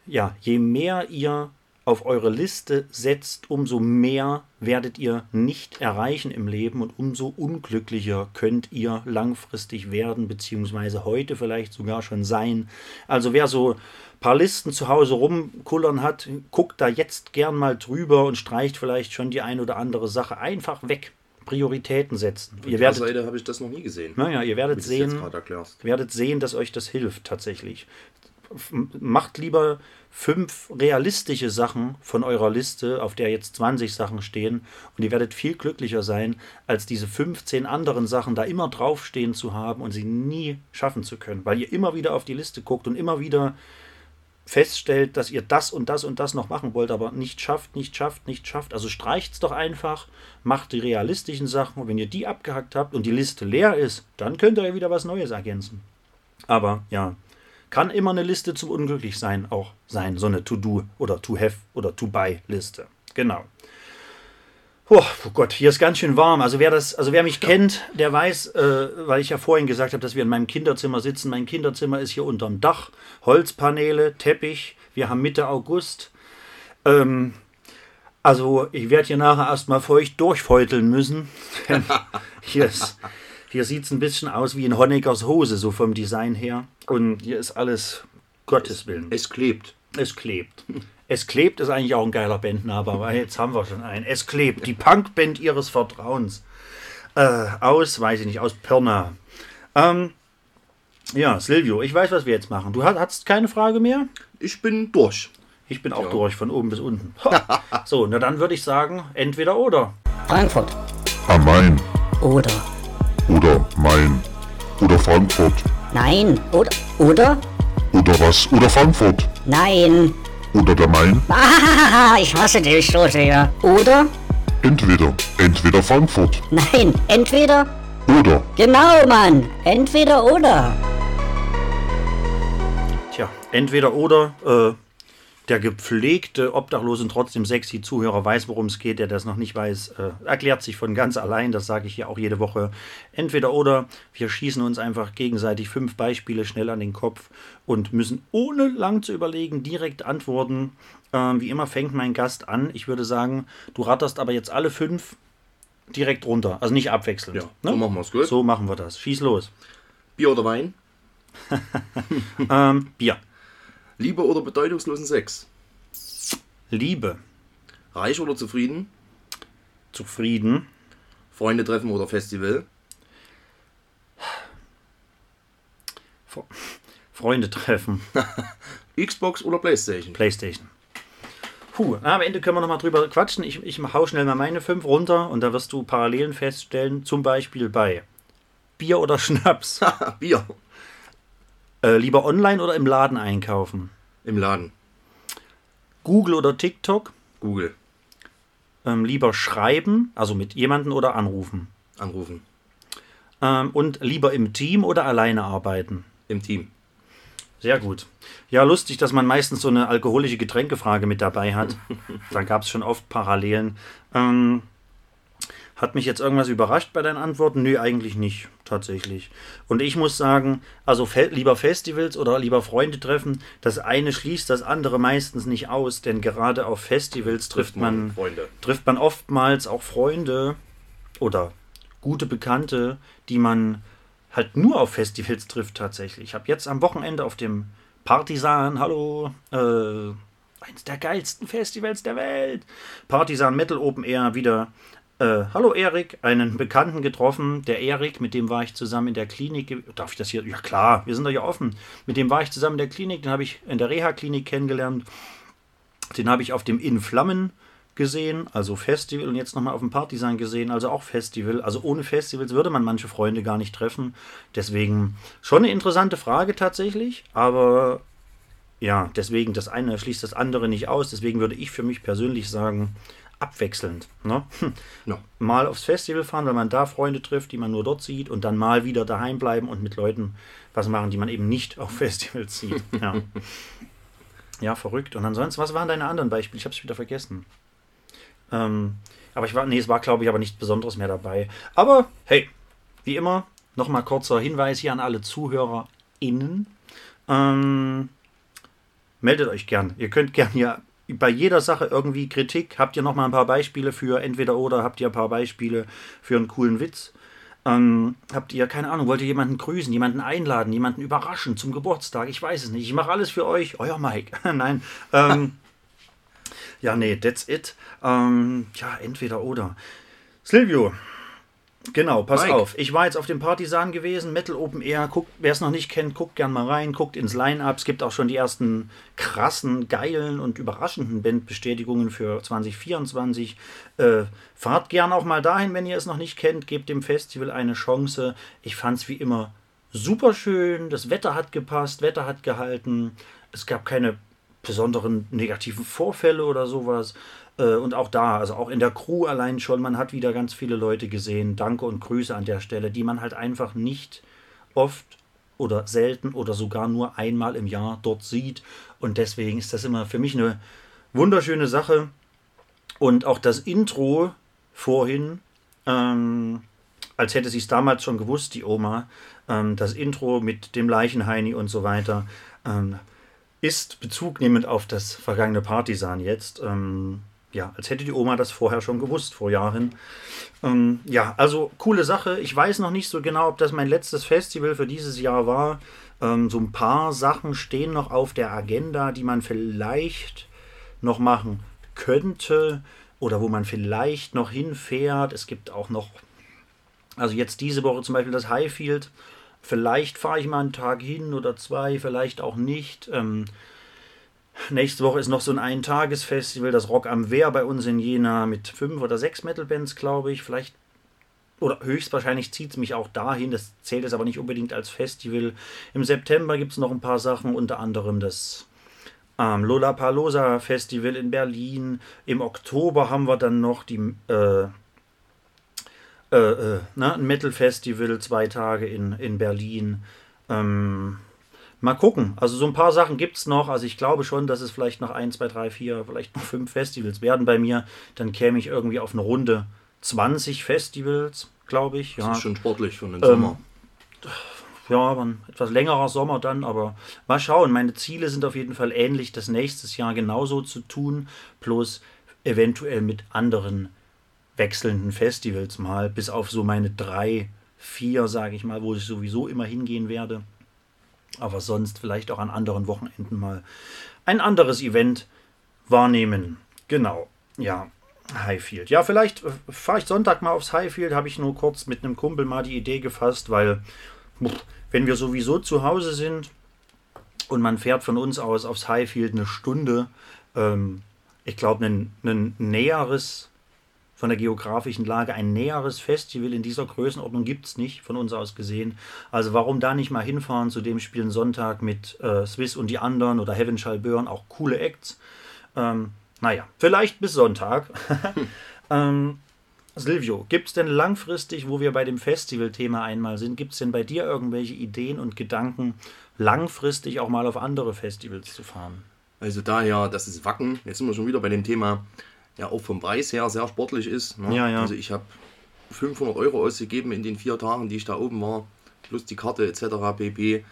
Speaker 2: ja, je mehr ihr auf eure Liste setzt, umso mehr werdet ihr nicht erreichen im Leben und umso unglücklicher könnt ihr langfristig werden, beziehungsweise heute vielleicht sogar schon sein. Also wer so ein paar Listen zu Hause rumkullern hat, guckt da jetzt gern mal drüber und streicht vielleicht schon die ein oder andere Sache einfach weg. Prioritäten setzen.
Speaker 3: Von
Speaker 2: Ihr werdet,
Speaker 3: Seite habe ich das noch nie gesehen.
Speaker 2: naja, ihr werdet sehen, werdet sehen, dass euch das hilft tatsächlich. Macht lieber fünf realistische Sachen von eurer Liste, auf der jetzt 20 Sachen stehen, und ihr werdet viel glücklicher sein, als diese 15 anderen Sachen da immer draufstehen zu haben und sie nie schaffen zu können, weil ihr immer wieder auf die Liste guckt und immer wieder feststellt, dass ihr das und das und das noch machen wollt, aber nicht schafft, nicht schafft, nicht schafft. Also streicht's doch einfach, macht die realistischen Sachen und wenn ihr die abgehackt habt und die Liste leer ist, dann könnt ihr wieder was Neues ergänzen. Aber ja, kann immer eine Liste zum Unglücklichsein auch sein, so eine To-Do oder To-Have oder To-Buy-Liste. Genau. Oh, oh Gott, hier ist ganz schön warm. Also wer das, also wer mich kennt, der weiß, äh, weil ich ja vorhin gesagt habe, dass wir in meinem Kinderzimmer sitzen. Mein Kinderzimmer ist hier unterm Dach, Holzpaneele, Teppich. Wir haben Mitte August. Ähm, also ich werde hier nachher erstmal feucht durchfeuteln müssen. [LAUGHS] Hier ist, hier sieht es ein bisschen aus wie in Honeckers Hose, so vom Design her. Und hier ist alles Gottes Willen.
Speaker 3: Es klebt.
Speaker 2: Es klebt. Es klebt ist eigentlich auch ein geiler Bandname, aber [LAUGHS] jetzt haben wir schon einen. Es klebt. Die Punkband ihres Vertrauens. Äh, aus, weiß ich nicht, aus Pirna. Ähm, ja, Silvio, ich weiß, was wir jetzt machen. Du hast, keine Frage mehr?
Speaker 3: Ich bin durch.
Speaker 2: Ich bin auch
Speaker 3: Ja.
Speaker 2: durch, von oben bis unten. [LAUGHS] So, na dann würde ich sagen, entweder oder.
Speaker 5: Frankfurt.
Speaker 4: Am Main
Speaker 5: Oder.
Speaker 4: oder Main oder Frankfurt
Speaker 5: Nein. Oder. Oder?
Speaker 4: oder was oder Frankfurt
Speaker 5: Nein.
Speaker 4: Oder der Main.
Speaker 5: Ah, ich hasse dich so sehr. Oder?
Speaker 4: Entweder, entweder Frankfurt
Speaker 5: Nein. Entweder.
Speaker 4: oder
Speaker 5: Genau, Mann. Entweder oder.
Speaker 2: Tja, entweder oder. Äh, der gepflegte, obdachlose und trotzdem sexy Zuhörer weiß, worum es geht. Der das noch nicht weiß, äh, erklärt sich von ganz allein. Das sage ich hier auch jede Woche. Entweder oder. Wir schießen uns einfach gegenseitig fünf Beispiele schnell an den Kopf und müssen ohne lang zu überlegen direkt antworten. Ähm, wie immer fängt mein Gast an. Ich würde sagen, du ratterst aber jetzt alle fünf direkt runter. Also nicht abwechselnd.
Speaker 3: Ja, so machen wir's, gut.
Speaker 2: So machen wir das. Schieß los.
Speaker 3: Bier oder Wein? [LAUGHS]
Speaker 2: Ähm, Bier.
Speaker 3: Liebe oder bedeutungslosen Sex?
Speaker 2: Liebe.
Speaker 3: Reich oder zufrieden?
Speaker 2: Zufrieden.
Speaker 3: Freunde treffen oder Festival?
Speaker 2: Fre- Freunde treffen. [LAUGHS]
Speaker 3: Xbox oder Playstation?
Speaker 2: Playstation. Puh, na, am Ende können wir noch mal drüber quatschen. Ich, ich hau schnell mal meine fünf runter und da wirst du Parallelen feststellen. Zum Beispiel bei Bier oder Schnaps. [LAUGHS]
Speaker 3: Bier.
Speaker 2: Äh, lieber online oder im Laden einkaufen?
Speaker 3: Im Laden.
Speaker 2: Google oder TikTok?
Speaker 3: Google.
Speaker 2: Ähm, lieber schreiben, also mit jemandem oder anrufen?
Speaker 3: Anrufen.
Speaker 2: Ähm, und lieber im Team oder alleine arbeiten?
Speaker 3: Im Team.
Speaker 2: Sehr gut. Ja, lustig, dass man meistens so eine alkoholische Getränkefrage mit dabei hat. [LAUGHS] da gab es schon oft Parallelen. Ähm, hat mich jetzt irgendwas überrascht bei deinen Antworten? Nö, eigentlich nicht, tatsächlich. Und ich muss sagen, also lieber Festivals oder lieber Freunde treffen, das eine schließt das andere meistens nicht aus, denn gerade auf Festivals trifft man,
Speaker 3: Freunde.
Speaker 2: trifft man oftmals auch Freunde oder gute Bekannte, die man halt nur auf Festivals trifft tatsächlich. Ich habe jetzt am Wochenende auf dem Partisan, hallo, äh, eins der geilsten Festivals der Welt, Partisan Metal Open Air wieder. Äh, hallo Erik, einen Bekannten getroffen, der Erik, mit dem war ich zusammen in der Klinik. Darf ich das hier? Ja klar, wir sind doch ja offen. Mit dem war ich zusammen in der Klinik, den habe ich in der Reha-Klinik kennengelernt. Den habe ich auf dem In Flammen gesehen, also Festival und jetzt nochmal auf dem Partisan gesehen, also auch Festival. Also ohne Festivals würde man manche Freunde gar nicht treffen. Deswegen schon eine interessante Frage tatsächlich, aber ja, deswegen das eine schließt das andere nicht aus. Deswegen würde ich für mich persönlich sagen, abwechselnd. Ne? Hm.
Speaker 3: Ja.
Speaker 2: Mal aufs Festival fahren, weil man da Freunde trifft, die man nur dort sieht und dann mal wieder daheim bleiben und mit Leuten was machen, die man eben nicht auf [LAUGHS] Festivals sieht. Ja, ja verrückt. Und ansonsten, was waren deine anderen Beispiele? Ich habe es wieder vergessen. Ähm, aber ich war, nee, es war, glaube ich, aber nichts Besonderes mehr dabei. Aber hey, wie immer, nochmal kurzer Hinweis hier an alle ZuhörerInnen. Ähm, meldet euch gern. Ihr könnt gern hier bei jeder Sache irgendwie Kritik. Habt ihr noch mal ein paar Beispiele für entweder oder? Habt ihr ein paar Beispiele für einen coolen Witz? Ähm, habt ihr, keine Ahnung, wollt ihr jemanden grüßen, jemanden einladen, jemanden überraschen zum Geburtstag? Ich weiß es nicht. Ich mache alles für euch. Euer Mike. [LAUGHS] Nein. Ähm, ja, nee, that's it. Ähm, ja, entweder oder. Silvio, genau, pass
Speaker 3: Mike.
Speaker 2: auf. Ich war jetzt auf dem Partisan gewesen, Metal Open Air. Guckt, wer es noch nicht kennt, guckt gern mal rein, guckt ins Line-Up. Es gibt auch schon die ersten krassen, geilen und überraschenden Bandbestätigungen für 2024. Äh, fahrt gern auch mal dahin, wenn ihr es noch nicht kennt. Gebt dem Festival eine Chance. Ich fand es wie immer super schön. Das Wetter hat gepasst, Wetter hat gehalten. Es gab keine besonderen negativen Vorfälle oder sowas. Äh, Und auch da, also auch in der Crew allein schon, man hat wieder ganz viele Leute gesehen. Danke und Grüße an der Stelle, die man halt einfach nicht oft oder selten oder sogar nur einmal im Jahr dort sieht. Und deswegen ist das immer für mich eine wunderschöne Sache. Und auch das Intro vorhin, ähm, als hätte sie es damals schon gewusst, die Oma, ähm, das Intro mit dem Leichenheini und so weiter, ähm, ist bezugnehmend auf das vergangene Partisan jetzt. Ähm, ja, als hätte die Oma das vorher schon gewusst, vor Jahren. Ähm, ja, also coole Sache. Ich weiß noch nicht so genau, ob das mein letztes Festival für dieses Jahr war. Ähm, so ein paar Sachen stehen noch auf der Agenda, die man vielleicht noch machen könnte oder wo man vielleicht noch hinfährt. Es gibt auch noch, also jetzt diese Woche zum Beispiel das Highfield. Vielleicht fahre ich mal einen Tag hin oder zwei, vielleicht auch nicht. Ähm, nächste Woche ist noch so ein Eintagesfestival, das Rock am Wehr bei uns in Jena mit fünf oder sechs Metal-Bands, glaube ich. Vielleicht oder höchstwahrscheinlich zieht es mich auch dahin. Das zählt es aber nicht unbedingt als Festival. Im September gibt es noch ein paar Sachen, unter anderem das ähm, Lollapalooza Festival in Berlin. Im Oktober haben wir dann noch die äh, äh, äh, ne, ein Metal Festival, zwei Tage in, in Berlin. Ähm, mal gucken. Also so ein paar Sachen gibt es noch. Also ich glaube schon, dass es vielleicht noch ein, zwei, drei, vier, vielleicht noch fünf Festivals werden bei mir. Dann käme ich irgendwie auf eine Runde 20 Festivals, glaube ich. Ja,
Speaker 3: Das ist schon sportlich für den
Speaker 2: Ähm,
Speaker 3: Sommer.
Speaker 2: ja, aber ein etwas längerer Sommer dann, aber mal schauen. Meine Ziele sind auf jeden Fall ähnlich, das nächstes Jahr genauso zu tun, bloß eventuell mit anderen wechselnden Festivals mal, bis auf so meine drei, vier, sage ich mal, wo ich sowieso immer hingehen werde. Aber sonst vielleicht auch an anderen Wochenenden mal ein anderes Event wahrnehmen. Genau, ja. Highfield. Ja, vielleicht äh, fahre ich Sonntag mal aufs Highfield, habe ich nur kurz mit einem Kumpel mal die Idee gefasst, weil wenn wir sowieso zu Hause sind und man fährt von uns aus aufs Highfield eine Stunde, ähm, ich glaube, ein, ein näheres von der geografischen Lage. Ein näheres Festival in dieser Größenordnung gibt es nicht, von uns aus gesehen. Also warum da nicht mal hinfahren zu dem Spielen Sonntag mit äh, Swiss und die anderen oder Heaven Shall Burn, auch coole Acts. Ähm, naja, vielleicht bis Sonntag. [LAUGHS] ähm, Silvio, gibt es denn langfristig, wo wir bei dem Festival-Thema einmal sind, gibt es denn bei dir irgendwelche Ideen und Gedanken, langfristig auch mal auf andere Festivals zu fahren?
Speaker 3: Also daher, das ist Wacken. Jetzt sind wir schon wieder bei dem Thema, ja auch vom Preis her sehr sportlich ist. Ne?
Speaker 2: Ja, ja.
Speaker 3: Also ich habe 500 Euro ausgegeben in den vier Tagen, die ich da oben war, plus die Karte etc. pp.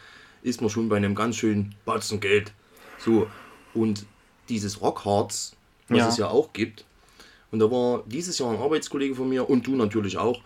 Speaker 3: Ist man schon bei einem ganz schönen Batzen Geld. So, und dieses Rockharz, was
Speaker 2: Ja.
Speaker 3: es ja auch gibt, und da war dieses Jahr ein Arbeitskollege von mir und du natürlich auch,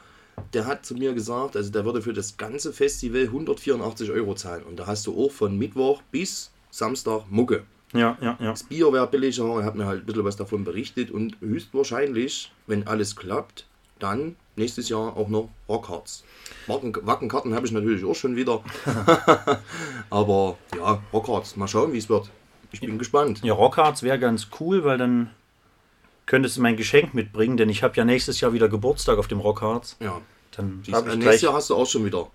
Speaker 3: der hat zu mir gesagt, also der würde für das ganze Festival 184 Euro zahlen. Und da hast du auch von Mittwoch bis Samstag Mucke.
Speaker 2: Ja, ja, ja.
Speaker 3: Das Bier wäre billiger, er hat mir halt ein bisschen was davon berichtet und höchstwahrscheinlich, wenn alles klappt, dann nächstes Jahr auch noch Rockharz. Wacken, Wackenkarten habe ich natürlich auch schon wieder. [LAUGHS] Aber ja, Rockharz, mal schauen, wie es wird. Ich bin gespannt.
Speaker 2: Ja, Rockharz wäre ganz cool, weil dann könntest du mein Geschenk mitbringen, denn ich habe ja nächstes Jahr wieder Geburtstag auf dem Rockharz.
Speaker 3: Ja.
Speaker 2: Dann
Speaker 3: Siehst, äh,
Speaker 2: ich
Speaker 3: nächstes
Speaker 2: gleich...
Speaker 3: Jahr hast du auch schon wieder.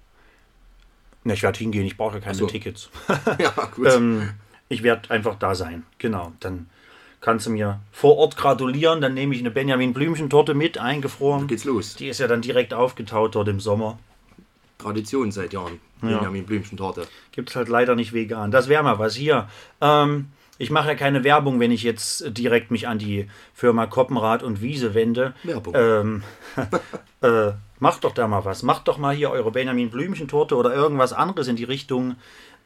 Speaker 2: Na, ich werde hingehen, ich brauche ja keine
Speaker 3: so.
Speaker 2: Tickets. [LAUGHS]
Speaker 3: ja, gut.
Speaker 2: ähm, ich werde einfach da sein. Genau. Dann kannst du mir vor Ort gratulieren. Dann nehme ich eine Benjamin Blümchen-Torte mit, eingefroren.
Speaker 3: Geht's los.
Speaker 2: Die ist ja dann direkt aufgetaut dort im Sommer.
Speaker 3: Tradition seit Jahren. Benjamin Blümchen-Torte.
Speaker 2: Gibt es halt leider nicht vegan. Das wäre mal was hier. Ähm, ich mache ja keine Werbung, wenn ich jetzt direkt mich an die Firma Koppenrad und Wiese wende.
Speaker 3: Werbung.
Speaker 2: Ähm, [LAUGHS] äh, macht doch da mal was. Macht doch mal hier eure Benjamin Blümchen-Torte oder irgendwas anderes in die Richtung.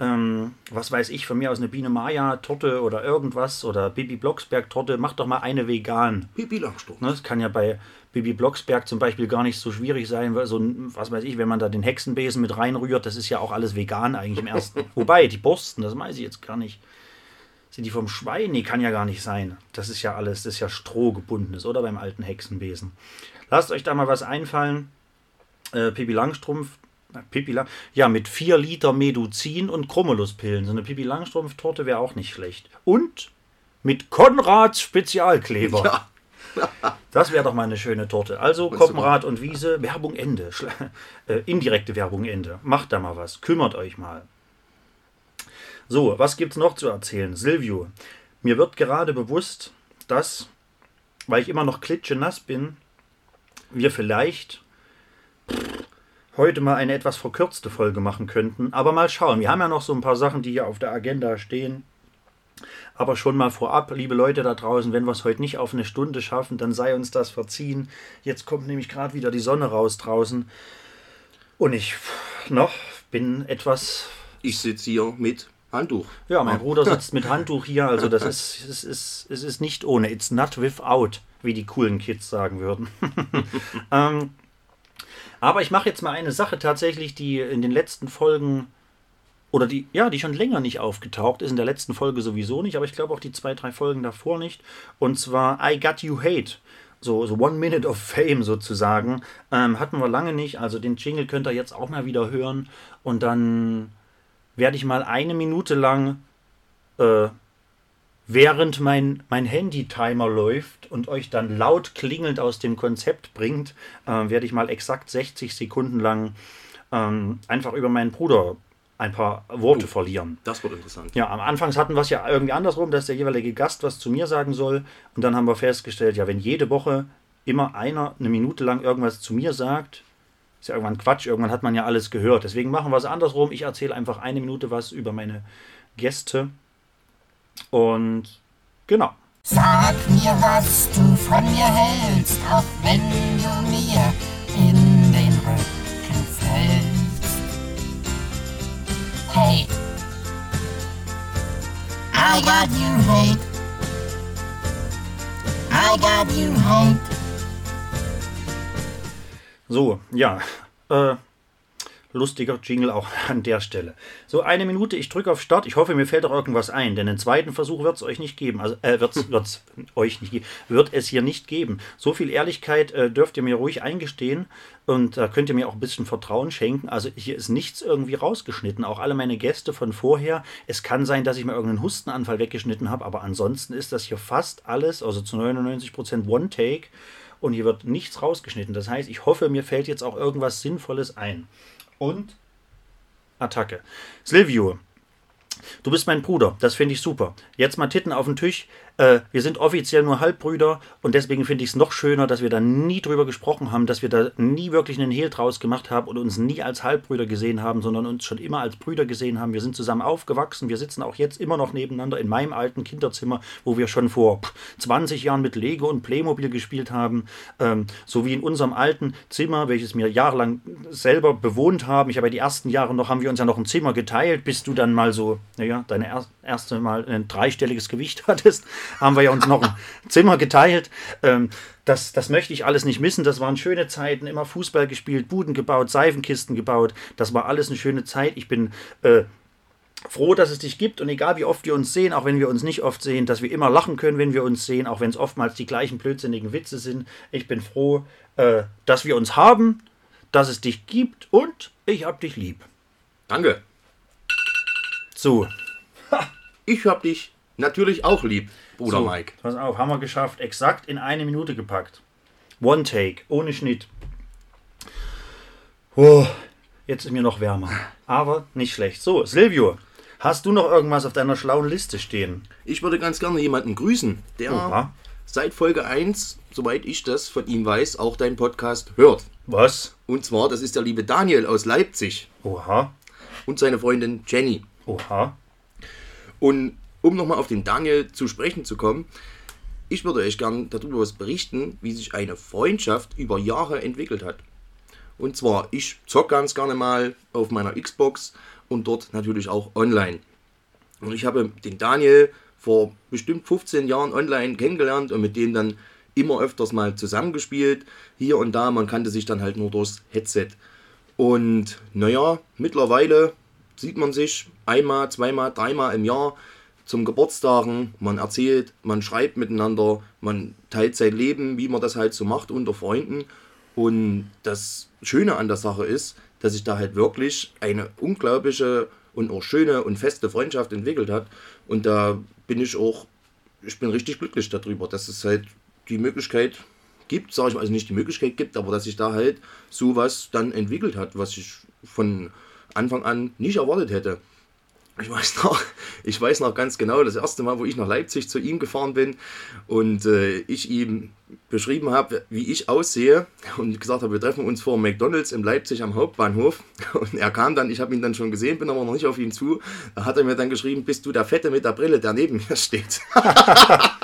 Speaker 2: Ähm, was weiß ich, von mir aus eine Biene Maya-Torte oder irgendwas oder Bibi Blocksberg-Torte. Macht doch mal eine vegan.
Speaker 3: Pipi Langsturm.
Speaker 2: Ne, Das kann ja bei Bibi Blocksberg zum Beispiel gar nicht so schwierig sein, weil so was weiß ich, wenn man da den Hexenbesen mit reinrührt, das ist ja auch alles vegan eigentlich im ersten. [LAUGHS] Wobei, die Borsten, das weiß ich jetzt gar nicht. Sind die vom Schwein? Nee, kann ja gar nicht sein. Das ist ja alles, das ist ja Strohgebundenes, oder? Beim alten Hexenbesen. Lasst euch da mal was einfallen. Äh, Pippi Langstrumpf, na, Pippi Lang, ja, mit 4 Liter Meduzin und Chromuluspillen. So eine Pippi Langstrumpf-Torte wäre auch nicht schlecht. Und mit Konrads Spezialkleber.
Speaker 3: Ja.
Speaker 2: Das wäre doch mal eine schöne Torte. Also Koppenrad und Wiese, Werbung Ende. Äh, indirekte Werbung Ende. Macht da mal was. Kümmert euch mal. So, was gibt's noch zu erzählen? Silvio, mir wird gerade bewusst, dass, weil ich immer noch klitschenass bin, wir vielleicht heute mal eine etwas verkürzte Folge machen könnten. Aber mal schauen. Wir haben ja noch so ein paar Sachen, die hier auf der Agenda stehen. Aber schon mal vorab, liebe Leute da draußen, wenn wir es heute nicht auf eine Stunde schaffen, dann sei uns das verziehen. Jetzt kommt nämlich gerade wieder die Sonne raus draußen. Und ich noch bin etwas.
Speaker 3: Ich sitze hier mit Handtuch.
Speaker 2: Ja, mein Bruder sitzt [LAUGHS] mit Handtuch hier, also das ist, es ist, es ist nicht ohne. It's not without, wie die coolen Kids sagen würden. [LAUGHS] ähm, aber ich mache jetzt mal eine Sache tatsächlich, die in den letzten Folgen oder die, ja, die schon länger nicht aufgetaucht ist, in der letzten Folge sowieso nicht, aber ich glaube auch die zwei, drei Folgen davor nicht. Und zwar I Got You Hate. So, so One Minute of Fame sozusagen. Ähm, hatten wir lange nicht. Also den Jingle könnt ihr jetzt auch mal wieder hören. Und dann werde ich mal eine Minute lang, äh, während mein, mein Handy-Timer läuft und euch dann laut klingelnd aus dem Konzept bringt, äh, werde ich mal exakt 60 Sekunden lang ähm, einfach über meinen Bruder ein paar Worte verlieren.
Speaker 3: Das wird interessant.
Speaker 2: Ja, am Anfang hatten wir es ja irgendwie andersrum, dass der jeweilige Gast was zu mir sagen soll. Und dann haben wir festgestellt, ja, wenn jede Woche immer einer eine Minute lang irgendwas zu mir sagt, ist ja irgendwann Quatsch. Irgendwann hat man ja alles gehört. Deswegen machen wir es andersrum. Ich erzähle einfach eine Minute was über meine Gäste. Und genau.
Speaker 7: Sag mir, was du von mir hältst, auch wenn du mir in den Rücken fällst. Hey, I got you hate. I got you hate.
Speaker 2: So, ja. Äh, lustiger Jingle auch [LAUGHS] an der Stelle. So, eine Minute, ich drücke auf Start. Ich hoffe, mir fällt auch irgendwas ein, denn einen zweiten Versuch wird es euch nicht geben. Also, äh, wird es [LAUGHS] euch nicht geben. Wird es hier nicht geben. So viel Ehrlichkeit äh, dürft ihr mir ruhig eingestehen und da könnt ihr mir auch ein bisschen Vertrauen schenken. Also, hier ist nichts irgendwie rausgeschnitten. Auch alle meine Gäste von vorher. Es kann sein, dass ich mir irgendeinen Hustenanfall weggeschnitten habe, aber ansonsten ist das hier fast alles, also zu 99% One-Take. und hier wird nichts rausgeschnitten. Das heißt, ich hoffe, mir fällt jetzt auch irgendwas Sinnvolles ein. Und Attacke. Silvio, du bist mein Bruder, das finde ich super. Jetzt mal Titten auf den Tisch. Äh, wir sind offiziell nur Halbbrüder und deswegen finde ich es noch schöner, dass wir da nie drüber gesprochen haben, dass wir da nie wirklich einen Hehl draus gemacht haben und uns nie als Halbbrüder gesehen haben, sondern uns schon immer als Brüder gesehen haben. Wir sind zusammen aufgewachsen, wir sitzen auch jetzt immer noch nebeneinander in meinem alten Kinderzimmer, wo wir schon vor pff, 20 Jahren mit Lego und Playmobil gespielt haben, ähm, so wie in unserem alten Zimmer, welches wir jahrelang selber bewohnt haben. Ich habe ja die ersten Jahre noch, haben wir uns ja noch ein Zimmer geteilt, bis du dann mal so, naja, deine er erste Mal ein dreistelliges Gewicht [LAUGHS] hattest haben wir ja uns noch ein [LAUGHS] Zimmer geteilt. Ähm, das, das möchte ich alles nicht missen. Das waren schöne Zeiten. Immer Fußball gespielt, Buden gebaut, Seifenkisten gebaut. Das war alles eine schöne Zeit. Ich bin äh, froh, dass es dich gibt und egal wie oft wir uns sehen, auch wenn wir uns nicht oft sehen, dass wir immer lachen können, wenn wir uns sehen, auch wenn es oftmals die gleichen blödsinnigen Witze sind. Ich bin froh, äh, dass wir uns haben, dass es dich gibt und ich hab dich lieb.
Speaker 3: Danke.
Speaker 2: So,
Speaker 3: Ich hab dich natürlich auch lieb, Bruder
Speaker 2: so
Speaker 3: Mike.
Speaker 2: pass auf, haben wir geschafft. Exakt in eine Minute gepackt. One Take, ohne Schnitt. Oh, jetzt ist mir noch wärmer. Aber nicht schlecht. So, Silvio, hast du noch irgendwas auf deiner schlauen Liste stehen?
Speaker 3: Ich würde ganz gerne jemanden grüßen, der
Speaker 2: Oha.
Speaker 3: seit Folge 1, soweit ich das von ihm weiß, auch deinen Podcast hört.
Speaker 2: Was?
Speaker 3: Und zwar, das ist der liebe Daniel aus Leipzig
Speaker 2: Oha.
Speaker 3: und seine Freundin Jenny.
Speaker 2: Oha.
Speaker 3: Und um nochmal auf den Daniel zu sprechen zu kommen, ich würde euch gern darüber was berichten, wie sich eine Freundschaft über Jahre entwickelt hat. Und zwar, ich zock ganz gerne mal auf meiner Xbox und dort natürlich auch online. Und ich habe den Daniel vor bestimmt 15 Jahren online kennengelernt und mit dem dann immer öfters mal zusammengespielt. Hier und da, man kannte sich dann halt nur durchs Headset. Und naja, mittlerweile sieht man sich einmal, zweimal, dreimal im Jahr zum Geburtstagen. Man erzählt, man schreibt miteinander, man teilt sein Leben, wie man das halt so macht unter Freunden. Und das Schöne an der Sache ist, dass sich da halt wirklich eine unglaubliche und auch schöne und feste Freundschaft entwickelt hat. Und da bin ich auch, ich bin richtig glücklich darüber, dass es halt die Möglichkeit gibt, sage ich mal, also nicht die Möglichkeit gibt, aber dass sich da halt sowas dann entwickelt hat, was ich von Anfang an nicht erwartet hätte. Ich weiß noch, ich weiß noch ganz genau, das erste Mal, wo ich nach Leipzig zu ihm gefahren bin und äh, ich ihm beschrieben habe, wie ich aussehe und gesagt habe, wir treffen uns vor McDonalds in Leipzig am Hauptbahnhof [LAUGHS] und er kam dann, ich habe ihn dann schon gesehen, bin aber noch nicht auf ihn zu, da hat er mir dann geschrieben, bist du der Fette mit der Brille, der neben mir steht. [LAUGHS]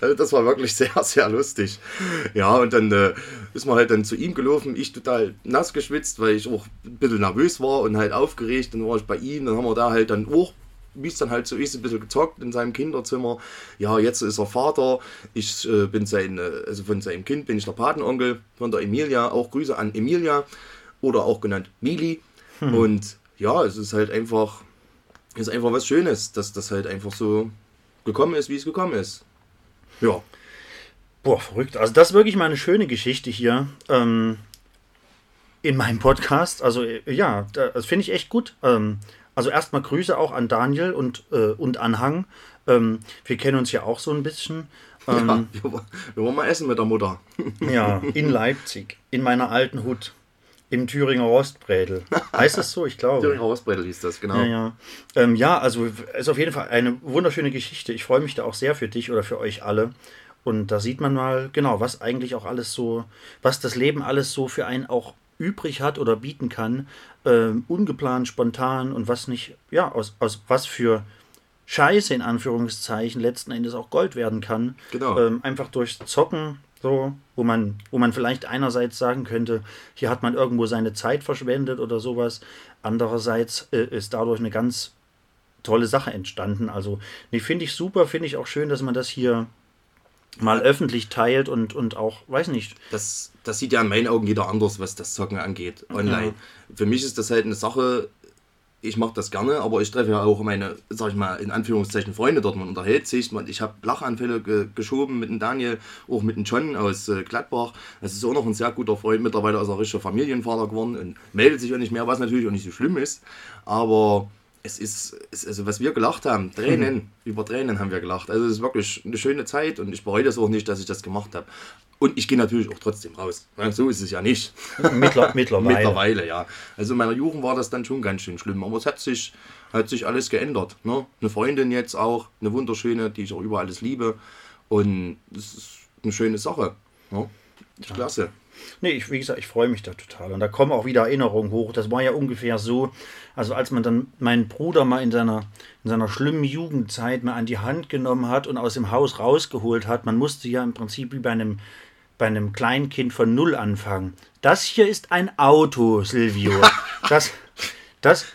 Speaker 3: Also das war wirklich sehr, [LAUGHS] sehr lustig. Ja, und dann äh, ist man halt dann zu ihm gelaufen, ich total nass geschwitzt, weil ich auch ein bisschen nervös war und halt aufgeregt. Dann war ich bei ihm, dann haben wir da halt dann auch, wie es dann halt so ist, ein bisschen gezockt in seinem Kinderzimmer. Ja, jetzt ist er Vater, ich äh, bin sein, äh, also von seinem Kind bin ich der Patenonkel, von der Emilia, auch Grüße an Emilia oder auch genannt Mili. Und ja, es ist halt einfach, ist einfach was Schönes, dass das halt einfach so gekommen ist, wie es gekommen ist. Ja.
Speaker 2: Boah, verrückt. Also das ist wirklich mal eine schöne Geschichte hier ähm, in meinem Podcast. Also äh, ja, da- das finde ich echt gut. Ähm, also erstmal Grüße auch an Daniel und, äh, und Anhang. Ähm, wir kennen uns ja auch so ein bisschen. Ähm,
Speaker 3: Ja, wir wollen mal essen mit der Mutter.
Speaker 2: ja. in Leipzig, in meiner alten Hut, im Thüringer Rostbrädel. [LAUGHS] Heißt das so? Ich glaube.
Speaker 3: Thüringer Hausbrettel hieß das, genau.
Speaker 2: Ja, ja. Ähm, ja, also ist auf jeden Fall eine wunderschöne Geschichte. Ich freue mich da auch sehr für dich oder für euch alle. Und da sieht man mal, genau, was eigentlich auch alles so, was das Leben alles so für einen auch übrig hat oder bieten kann. Ähm, ungeplant, spontan und was nicht, ja, aus, aus was für Scheiße in Anführungszeichen letzten Endes auch Gold werden kann.
Speaker 3: Genau.
Speaker 2: Ähm, einfach durch Zocken, so, wo man, wo man vielleicht einerseits sagen könnte, hier hat man irgendwo seine Zeit verschwendet oder sowas. Andererseits äh, ist dadurch eine ganz tolle Sache entstanden. Also, nee, finde ich super, finde ich auch schön, dass man das hier mal öffentlich teilt und, und auch, weiß nicht,
Speaker 3: Das, das sieht ja in meinen Augen jeder anders, was das Zocken angeht, online. Für mich ist das halt eine Sache, ich mache das gerne, aber ich treffe ja auch meine, sag ich mal, in Anführungszeichen Freunde dort. Man unterhält sich, man, ich habe Lachanfälle ge geschoben mit dem Daniel, auch mit dem John aus äh, Gladbach. Das ist auch noch ein sehr guter Freund. Mittlerweile ist er richtiger Familienvater geworden und meldet sich auch nicht mehr, was natürlich auch nicht so schlimm ist. Aber es ist, es, also was wir gelacht haben, Tränen, über Tränen haben wir gelacht. Also es ist wirklich eine schöne Zeit und ich bereue das auch nicht, dass ich das gemacht habe. Und ich gehe natürlich auch trotzdem raus. Ja, so ist es ja nicht. [LAUGHS]
Speaker 2: Mittler, [LAUGHS] mittlerweile.
Speaker 3: Mittlerweile, ja. Also in meiner Jugend war das dann schon ganz schön schlimm. Aber es hat sich, hat sich alles geändert. Ne? Eine Freundin jetzt auch, eine wunderschöne, die ich auch über alles liebe. Und das ist eine schöne Sache. Ne? Ist klasse.
Speaker 2: Nee, ich, wie gesagt, ich freue mich da total. Und da kommen auch wieder Erinnerungen hoch. Das war ja ungefähr so, also als man dann meinen Bruder mal in seiner, in seiner schlimmen Jugendzeit mal an die Hand genommen hat und aus dem Haus rausgeholt hat, man musste ja im Prinzip wie bei einem, bei einem Kleinkind von Null anfangen. Das hier ist ein Auto, Silvio. [LAUGHS] Das, das,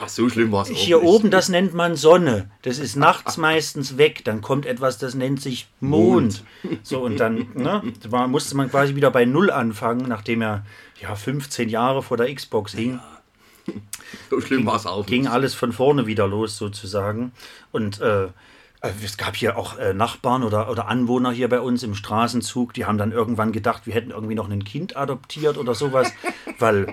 Speaker 3: Ja, so schlimm war es auch
Speaker 2: hier
Speaker 3: nicht.
Speaker 2: oben, das nennt man Sonne. Das ist nachts [LAUGHS] meistens weg. Dann kommt etwas, das nennt sich Mond. So, und dann ne, war, musste man quasi wieder bei Null anfangen, nachdem er ja 15 Jahre vor der Xbox hing. [LAUGHS]
Speaker 3: So schlimm war es auch
Speaker 2: Ging alles von vorne wieder los, sozusagen. Und äh, es gab hier auch äh, Nachbarn oder, oder Anwohner hier bei uns im Straßenzug, die haben dann irgendwann gedacht, wir hätten irgendwie noch ein Kind adoptiert oder sowas, [LAUGHS] weil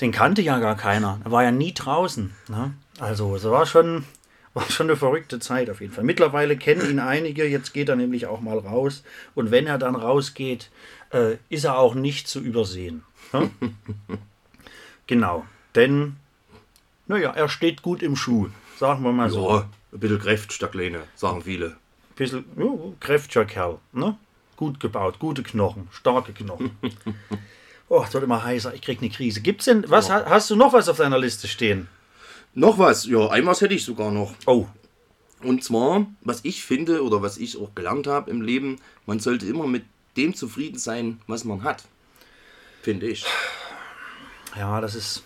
Speaker 2: den kannte ja gar keiner. Er war ja nie draußen. Ne? Also es war schon, war schon eine verrückte Zeit auf jeden Fall. Mittlerweile kennen ihn einige, jetzt geht er nämlich auch mal raus. Und wenn er dann rausgeht, äh, ist er auch nicht zu übersehen. Ne? [LAUGHS] genau, denn, naja, er steht gut im Schuh, sagen wir mal so.
Speaker 3: Ja, ein bisschen Kräft statt Lehne, sagen viele.
Speaker 2: bisschen ja, kräftiger Kerl. Ne? Gut gebaut, gute Knochen, starke Knochen. [LAUGHS] Oh, es wird immer heißer, ich krieg eine Krise. Gibt's denn, was, ha- hast du noch was auf deiner Liste stehen?
Speaker 3: Noch was, ja, einmal hätte ich sogar noch.
Speaker 2: Oh,
Speaker 3: Und zwar, was ich finde oder was ich auch gelernt habe im Leben, man sollte immer mit dem zufrieden sein, was man hat. Finde ich.
Speaker 2: ja, das ist,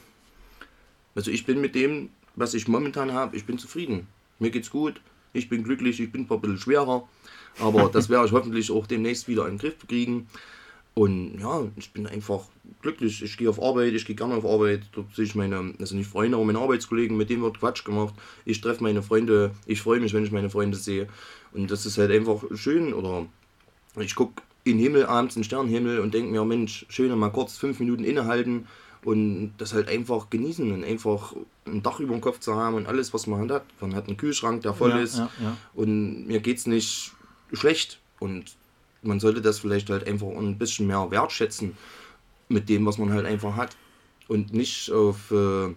Speaker 3: Also ich bin mit dem, was ich momentan habe, ich bin zufrieden. Mir geht's gut, ich bin glücklich, ich bin ein paar bisschen schwerer, aber [LAUGHS] das werde ich hoffentlich auch demnächst wieder in den Griff kriegen. Und ja, ich bin einfach glücklich. Ich gehe auf Arbeit, ich gehe gerne auf Arbeit. Dort sehe ich meine, also nicht Freunde, aber meine Arbeitskollegen, mit denen wird Quatsch gemacht. Ich treffe meine Freunde, ich freue mich, wenn ich meine Freunde sehe. Und das ist halt einfach schön. Oder ich gucke in den Himmel abends, in den Sternenhimmel und denke mir, Mensch, schön mal kurz fünf Minuten innehalten und das halt einfach genießen und einfach ein Dach über dem Kopf zu haben und alles, was man hat. Man hat einen Kühlschrank, der voll
Speaker 2: Ja,
Speaker 3: ist
Speaker 2: ja, ja.
Speaker 3: und mir geht es nicht schlecht. Und man sollte das vielleicht halt einfach ein bisschen mehr wertschätzen mit dem, was man halt einfach hat. Und nicht auf äh,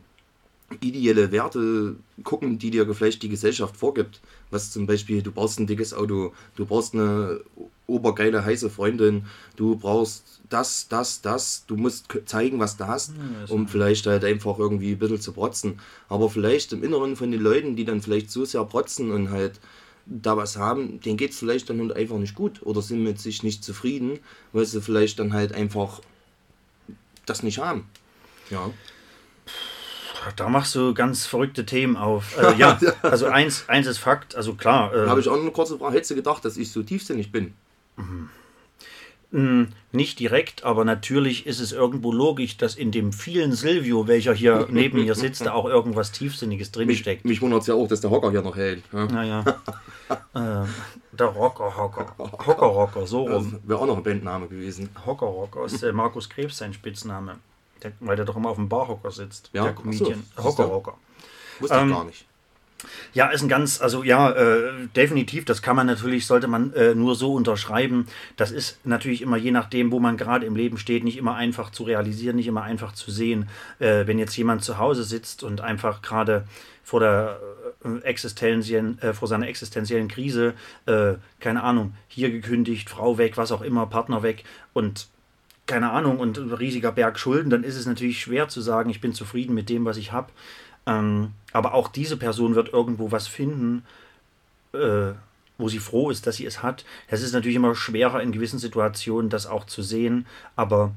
Speaker 3: ideelle Werte gucken, die dir vielleicht die Gesellschaft vorgibt. Was zum Beispiel, du brauchst ein dickes Auto, du brauchst eine obergeile, heiße Freundin, du brauchst das, das, das, du musst zeigen, was du hast, um vielleicht halt einfach irgendwie ein bisschen zu protzen. Aber vielleicht im Inneren von den Leuten, die dann vielleicht so sehr protzen und halt da was haben, denen geht es vielleicht dann halt einfach nicht gut oder sind mit sich nicht zufrieden, weil sie vielleicht dann halt einfach das nicht haben. Ja.
Speaker 2: da machst du ganz verrückte Themen auf. Äh, ja, [LAUGHS] also eins, eins ist Fakt, also klar, äh,
Speaker 3: Habe ich auch eine kurze Frage. Hättest du gedacht, dass ich so tiefsinnig bin?
Speaker 2: Nicht direkt, aber natürlich ist es irgendwo logisch, dass in dem vielen Silvio, welcher hier [LAUGHS] neben mir sitzt, da auch irgendwas Tiefsinniges
Speaker 3: Mich,
Speaker 2: drinsteckt.
Speaker 3: mich wundert es ja auch, dass der Hocker hier noch hält. Ja?
Speaker 2: Naja. [LAUGHS] äh, der Rocker, Hocker. [LAUGHS] Hocker, Rocker, so rum.
Speaker 3: Das wäre auch noch ein Bandname gewesen.
Speaker 2: Hocker, Rocker ist der Markus Krebs sein Spitzname. Der, weil der doch immer auf dem Barhocker sitzt.
Speaker 3: Ja,
Speaker 2: der
Speaker 3: so,
Speaker 2: Comedian.
Speaker 3: du.
Speaker 2: Hocker, Rocker.
Speaker 3: Wusste
Speaker 2: Ähm,
Speaker 3: ich gar nicht.
Speaker 2: Ja, ist ein ganz, also ja, äh, definitiv, das kann man natürlich, sollte man äh, nur so unterschreiben. Das ist natürlich immer je nachdem, wo man gerade im Leben steht, nicht immer einfach zu realisieren, nicht immer einfach zu sehen. Äh, wenn jetzt jemand zu Hause sitzt und einfach gerade vor der äh, existenziellen, äh, vor seiner existenziellen Krise, äh, keine Ahnung, hier gekündigt, Frau weg, was auch immer, Partner weg und keine Ahnung, und riesiger Berg Schulden, dann ist es natürlich schwer zu sagen, ich bin zufrieden mit dem, was ich habe. Ähm, aber auch diese Person wird irgendwo was finden, äh, wo sie froh ist, dass sie es hat. Es ist natürlich immer schwerer in gewissen Situationen, das auch zu sehen, aber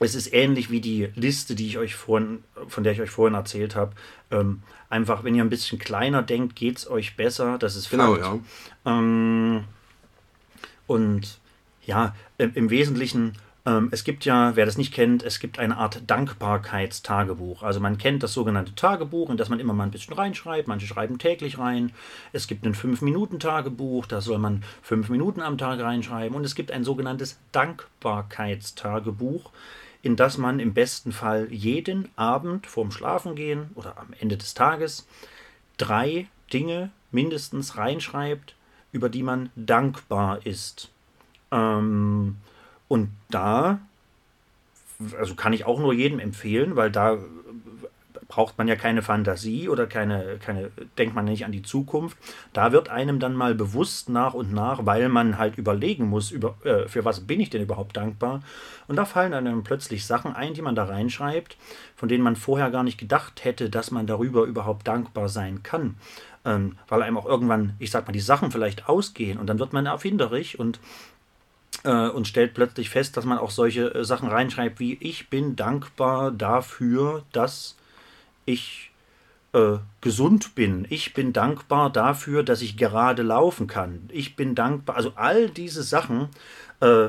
Speaker 2: es ist ähnlich wie die Liste, die ich euch vorhin, von der ich euch vorhin erzählt habe. Ähm, einfach, wenn ihr ein bisschen kleiner denkt, geht es euch besser. Das ist
Speaker 3: Genau,
Speaker 2: Fakt.
Speaker 3: ja.
Speaker 2: Ähm, und ja, im, im Wesentlichen, es gibt ja, wer das nicht kennt, es gibt eine Art Dankbarkeitstagebuch. Also man kennt das sogenannte Tagebuch, in das man immer mal ein bisschen reinschreibt. Manche schreiben täglich rein. Es gibt ein 5-Minuten-Tagebuch, da soll man 5 Minuten am Tag reinschreiben. Und es gibt ein sogenanntes Dankbarkeitstagebuch, in das man im besten Fall jeden Abend vorm Schlafengehen oder am Ende des Tages drei Dinge mindestens reinschreibt, über die man dankbar ist. Ähm, und da, also kann ich auch nur jedem empfehlen, weil da braucht man ja keine Fantasie oder keine, keine, denkt man nicht an die Zukunft. Da wird einem dann mal bewusst nach und nach, weil man halt überlegen muss, über, äh, für was bin ich denn überhaupt dankbar. Und da fallen einem plötzlich Sachen ein, die man da reinschreibt, von denen man vorher gar nicht gedacht hätte, dass man darüber überhaupt dankbar sein kann. Ähm, weil einem auch irgendwann, ich sag mal, die Sachen vielleicht ausgehen und dann wird man erfinderisch und äh, und stellt plötzlich fest, dass man auch solche äh, Sachen reinschreibt wie ich bin dankbar dafür, dass ich äh, gesund bin. Ich bin dankbar dafür, dass ich gerade laufen kann. Ich bin dankbar. Also all diese Sachen, äh,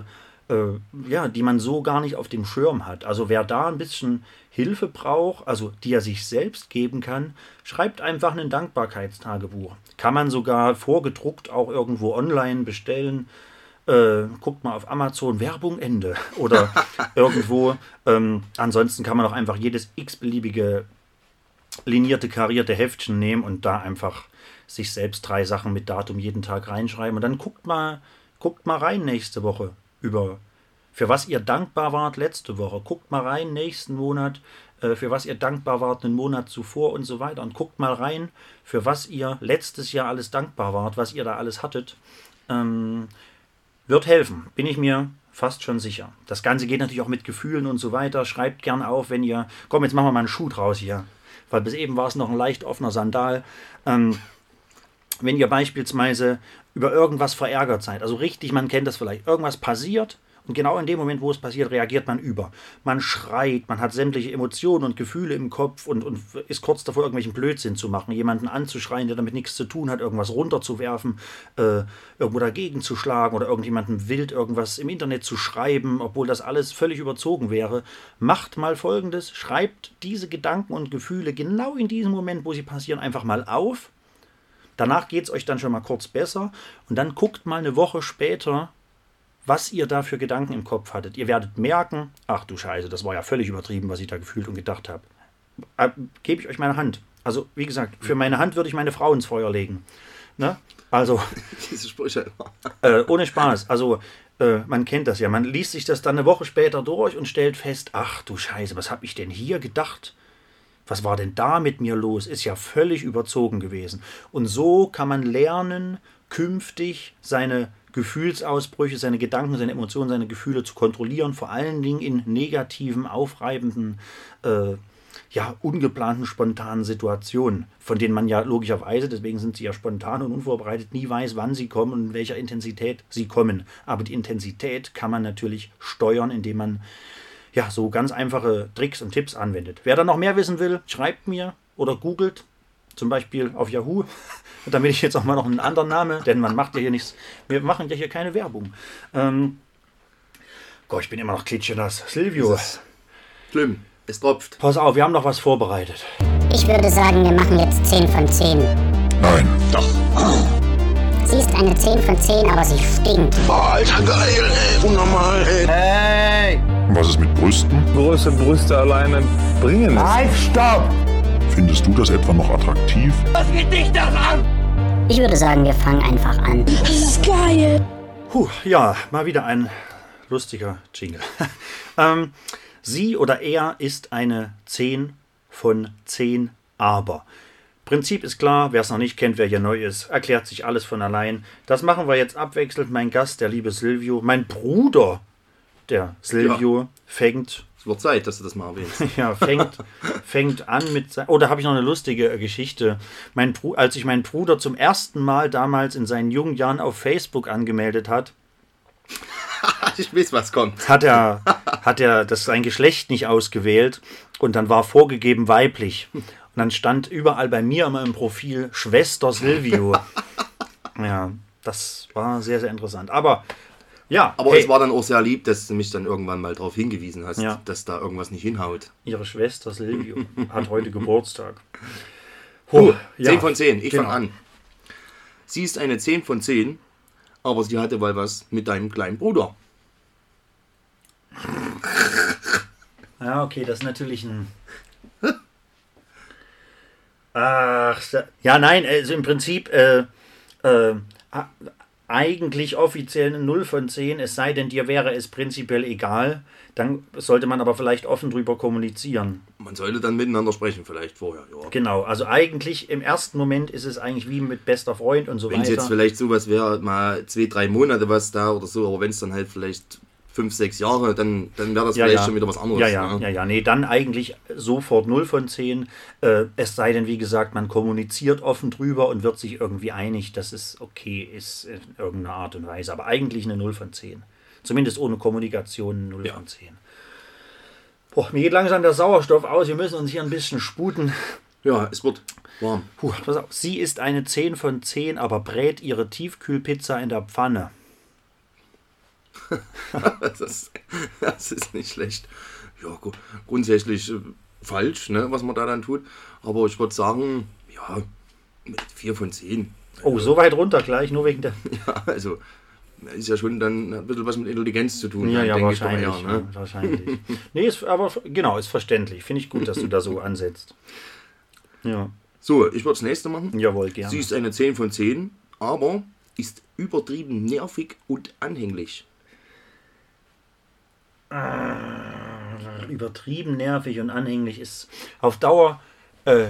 Speaker 2: äh, ja, die man so gar nicht auf dem Schirm hat. Also wer da ein bisschen Hilfe braucht, also die er sich selbst geben kann, schreibt einfach ein Dankbarkeitstagebuch. Kann man sogar vorgedruckt auch irgendwo online bestellen. Äh, guckt mal auf Amazon Werbung Ende [LAUGHS] oder [LAUGHS] irgendwo. Ähm, ansonsten kann man auch einfach jedes x-beliebige linierte, karierte Heftchen nehmen und da einfach sich selbst drei Sachen mit Datum jeden Tag reinschreiben. Und dann guckt mal, guckt mal rein nächste Woche über, für was ihr dankbar wart letzte Woche. Guckt mal rein nächsten Monat, äh, für was ihr dankbar wart einen Monat zuvor und so weiter. Und guckt mal rein, für was ihr letztes Jahr alles dankbar wart, was ihr da alles hattet. Ähm, wird helfen, bin ich mir fast schon sicher. Das Ganze geht natürlich auch mit Gefühlen und so weiter. Schreibt gern auf, wenn ihr. Komm, jetzt machen wir mal einen Schuh draus hier weil bis eben war es noch ein leicht offener Sandal. Ähm, wenn ihr beispielsweise über irgendwas verärgert seid, also richtig, man kennt das vielleicht, irgendwas passiert und genau in dem Moment, wo es passiert, reagiert man über. Man schreit, man hat sämtliche Emotionen und Gefühle im Kopf und, und ist kurz davor, irgendwelchen Blödsinn zu machen, jemanden anzuschreien, der damit nichts zu tun hat, irgendwas runterzuwerfen, äh, irgendwo dagegen zu schlagen oder irgendjemandem wild irgendwas im Internet zu schreiben, obwohl das alles völlig überzogen wäre. Macht mal folgendes: Schreibt diese Gedanken und Gefühle genau in diesem Moment, wo sie passieren, einfach mal auf. Danach geht es euch dann schon mal kurz besser und dann guckt mal eine Woche später, was ihr da für Gedanken im Kopf hattet. Ihr werdet merken, ach du Scheiße, das war ja völlig übertrieben, was ich da gefühlt und gedacht habe. Äh, Gebe ich euch meine Hand. Also, wie gesagt, für meine Hand würde ich meine Frau ins Feuer legen. Ne? Also, [LAUGHS]
Speaker 3: Diese Sprüche.
Speaker 2: äh, ohne Spaß. Also, äh, man kennt das ja. Man liest sich das dann eine Woche später durch und stellt fest, ach du Scheiße, was habe ich denn hier gedacht? Was war denn da mit mir los? Ist ja völlig überzogen gewesen. Und so kann man lernen, künftig seine Gefühlsausbrüche, seine Gedanken, seine Emotionen, seine Gefühle zu kontrollieren, vor allen Dingen in negativen, aufreibenden, äh, ja, ungeplanten, spontanen Situationen, von denen man ja logischerweise, deswegen sind sie ja spontan und unvorbereitet, nie weiß, wann sie kommen und in welcher Intensität sie kommen. Aber die Intensität kann man natürlich steuern, indem man ja so ganz einfache Tricks und Tipps anwendet. Wer da noch mehr wissen will, schreibt mir oder googelt, zum Beispiel auf Yahoo. [LAUGHS] Damit ich jetzt auch mal noch einen anderen Namen, denn man macht ja hier nichts. Wir machen ja hier keine Werbung. Ähm, Gott, ich bin immer noch klitschenass. Silvio,
Speaker 3: Schlimm. Es tropft.
Speaker 2: pass auf, wir haben noch was vorbereitet.
Speaker 5: Ich würde sagen, wir machen jetzt 10 von 10.
Speaker 4: Nein.
Speaker 5: Sie ist eine 10 von 10, aber sie stinkt.
Speaker 4: Alter, geil, ey. Unnormal, ey.
Speaker 6: Hey!
Speaker 4: Was ist mit Brüsten?
Speaker 8: Große Brüste alleine bringen es.
Speaker 6: Halt, stopp!
Speaker 4: Findest du das etwa noch attraktiv?
Speaker 5: Ich würde sagen, wir fangen einfach an.
Speaker 2: Puh, ja, mal wieder ein lustiger Jingle. [LAUGHS] ähm, sie oder er ist eine 10 von 10 aber. Prinzip ist klar, wer es noch nicht kennt, wer hier neu ist, erklärt sich alles von allein. Das machen wir jetzt abwechselnd. Mein Gast, der liebe Silvio, mein Bruder, der Silvio, fängt
Speaker 3: Es wird Zeit, dass du das mal erwähnst. [LAUGHS]
Speaker 2: ja, fängt, fängt an mit. Oh, da habe ich noch eine lustige äh, Geschichte. Mein Bru als ich meinen Bruder zum ersten Mal damals in seinen jungen Jahren auf Facebook angemeldet hat, [LAUGHS]
Speaker 3: ich weiß, was kommt.
Speaker 2: hat er, hat er das sein Geschlecht nicht ausgewählt und dann war vorgegeben weiblich. Und dann stand überall bei mir immer im Profil Schwester Silvio. [LAUGHS] Ja, das war sehr, sehr interessant. Aber ja,
Speaker 3: Aber
Speaker 2: hey,
Speaker 3: es war dann auch sehr lieb, dass du mich dann irgendwann mal darauf hingewiesen hast,
Speaker 2: Ja.
Speaker 3: dass da irgendwas nicht hinhaut.
Speaker 2: ihre Schwester Silvio [LAUGHS] hat heute Geburtstag.
Speaker 3: Puh,
Speaker 2: Huh, ja,
Speaker 3: 10 von 10, ich
Speaker 2: genau.
Speaker 3: fange an. Sie ist eine 10 von 10, aber sie hatte wohl was mit deinem kleinen Bruder. [LAUGHS]
Speaker 2: Ja, okay, das ist natürlich ein. Ach, ja, nein, also im Prinzip, äh, äh, eigentlich offiziell eine 0 von 10, es sei denn, dir wäre es prinzipiell egal. Dann sollte man aber vielleicht offen drüber kommunizieren.
Speaker 3: Man sollte dann miteinander sprechen, vielleicht vorher. Ja.
Speaker 2: Genau, also eigentlich im ersten Moment ist es eigentlich wie mit bester Freund und so
Speaker 3: Wenn es
Speaker 2: weiter.
Speaker 3: jetzt vielleicht sowas wäre, mal zwei, drei Monate was da oder so, aber wenn es dann halt vielleicht fünf, sechs Jahre, dann, dann wäre das vielleicht schon wieder was anderes.
Speaker 2: Ja, ja,
Speaker 3: ne?
Speaker 2: ja, ja, nee, dann eigentlich sofort 0 von 10. Äh, es sei denn, wie gesagt, man kommuniziert offen drüber und wird sich irgendwie einig, dass es okay ist in irgendeiner Art und Weise. Aber eigentlich eine 0 von 10. Zumindest ohne Kommunikation eine 0
Speaker 3: Ja.
Speaker 2: von 10. Boah, mir geht langsam der Sauerstoff aus. Wir müssen uns hier ein bisschen sputen.
Speaker 3: ja, es wird warm.
Speaker 2: Puh, pass auf. Sie ist eine 10 von 10, aber brät ihre Tiefkühlpizza in der Pfanne. [LAUGHS]
Speaker 3: Das, das ist nicht schlecht. Ja, gru- grundsätzlich äh, falsch, ne, was man da dann tut. Aber ich würde sagen, ja, mit vier von zehn.
Speaker 2: Oh, so weit runter gleich, nur wegen der. [LAUGHS]
Speaker 3: Ja, also ist ja schon dann ein bisschen was mit Intelligenz zu tun.
Speaker 2: Ja, ja,
Speaker 3: denke ich doch
Speaker 2: wahrscheinlich.
Speaker 3: eher, ne?
Speaker 2: ja, wahrscheinlich. [LAUGHS] nee, ist, aber genau, ist verständlich. Finde ich gut, dass du da so ansetzt. Ja,
Speaker 3: So, ich würde das nächste machen.
Speaker 2: jawohl, gerne.
Speaker 3: Sie ist eine 10 von 10, aber ist übertrieben nervig und anhänglich.
Speaker 2: Übertrieben nervig und anhänglich ist auf Dauer, äh,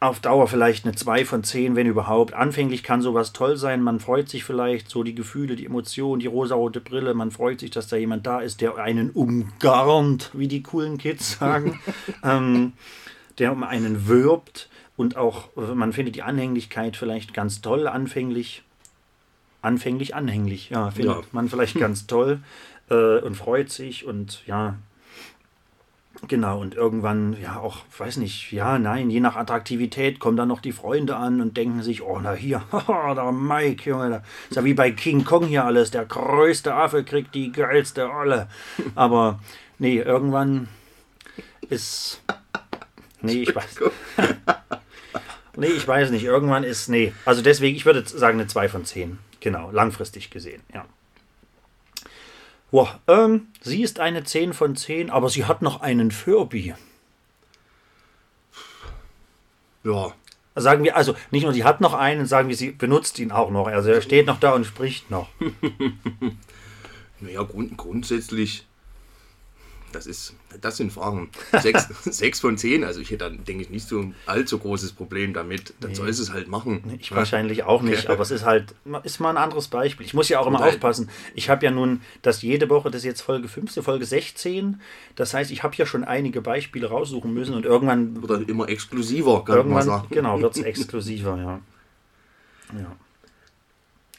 Speaker 2: auf Dauer vielleicht eine 2 von 10, wenn überhaupt. Anfänglich kann sowas toll sein. Man freut sich vielleicht, so die Gefühle, die Emotionen, die rosarote Brille. Man freut sich, dass da jemand da ist, der einen umgarnt, wie die coolen Kids sagen. [LAUGHS] ähm, der um einen wirbt und auch, man findet die Anhänglichkeit vielleicht ganz toll, anfänglich. Anfänglich anhänglich, ja, findet
Speaker 3: Ja.
Speaker 2: man vielleicht [LAUGHS] ganz toll äh, und freut sich und ja, Genau, und irgendwann, ja, auch, weiß nicht, ja, nein, je nach Attraktivität kommen dann noch die Freunde an und denken sich, oh, na hier, [LAUGHS] der Mike, Junge, da ist ja wie bei King Kong hier alles, der größte Affe kriegt die geilste Olle. [LAUGHS] Aber, nee, irgendwann ist, nee, ich weiß, nee, ich weiß nicht, irgendwann ist, nee, also deswegen, ich würde sagen eine 2 von 10, genau, langfristig gesehen, ja. Boah, ähm, sie ist eine 10 von 10, aber sie hat noch einen Furby.
Speaker 3: Ja,
Speaker 2: Sagen wir, also nicht nur sie hat noch einen, sagen wir, sie benutzt ihn auch noch. Also er steht noch da und spricht noch. [LAUGHS]
Speaker 3: naja, grund, grundsätzlich, das ist, das sind Fragen. Sechs, [LAUGHS] sechs von zehn, also ich hätte dann, denke ich, nicht so ein allzu großes Problem damit. Dann soll es es halt machen.
Speaker 2: Ich wahrscheinlich auch nicht, aber es ist halt, ist mal ein anderes Beispiel. Ich muss ja auch immer
Speaker 3: halt-
Speaker 2: aufpassen. Ich habe ja nun das jede Woche, das ist jetzt Folge 15, Folge 16. Das heißt, ich habe ja schon einige Beispiele raussuchen müssen und irgendwann,
Speaker 3: Wird dann immer exklusiver, kann man
Speaker 2: irgendwann
Speaker 3: sagen.
Speaker 2: genau, wird es [LAUGHS] exklusiver, ja. Ja.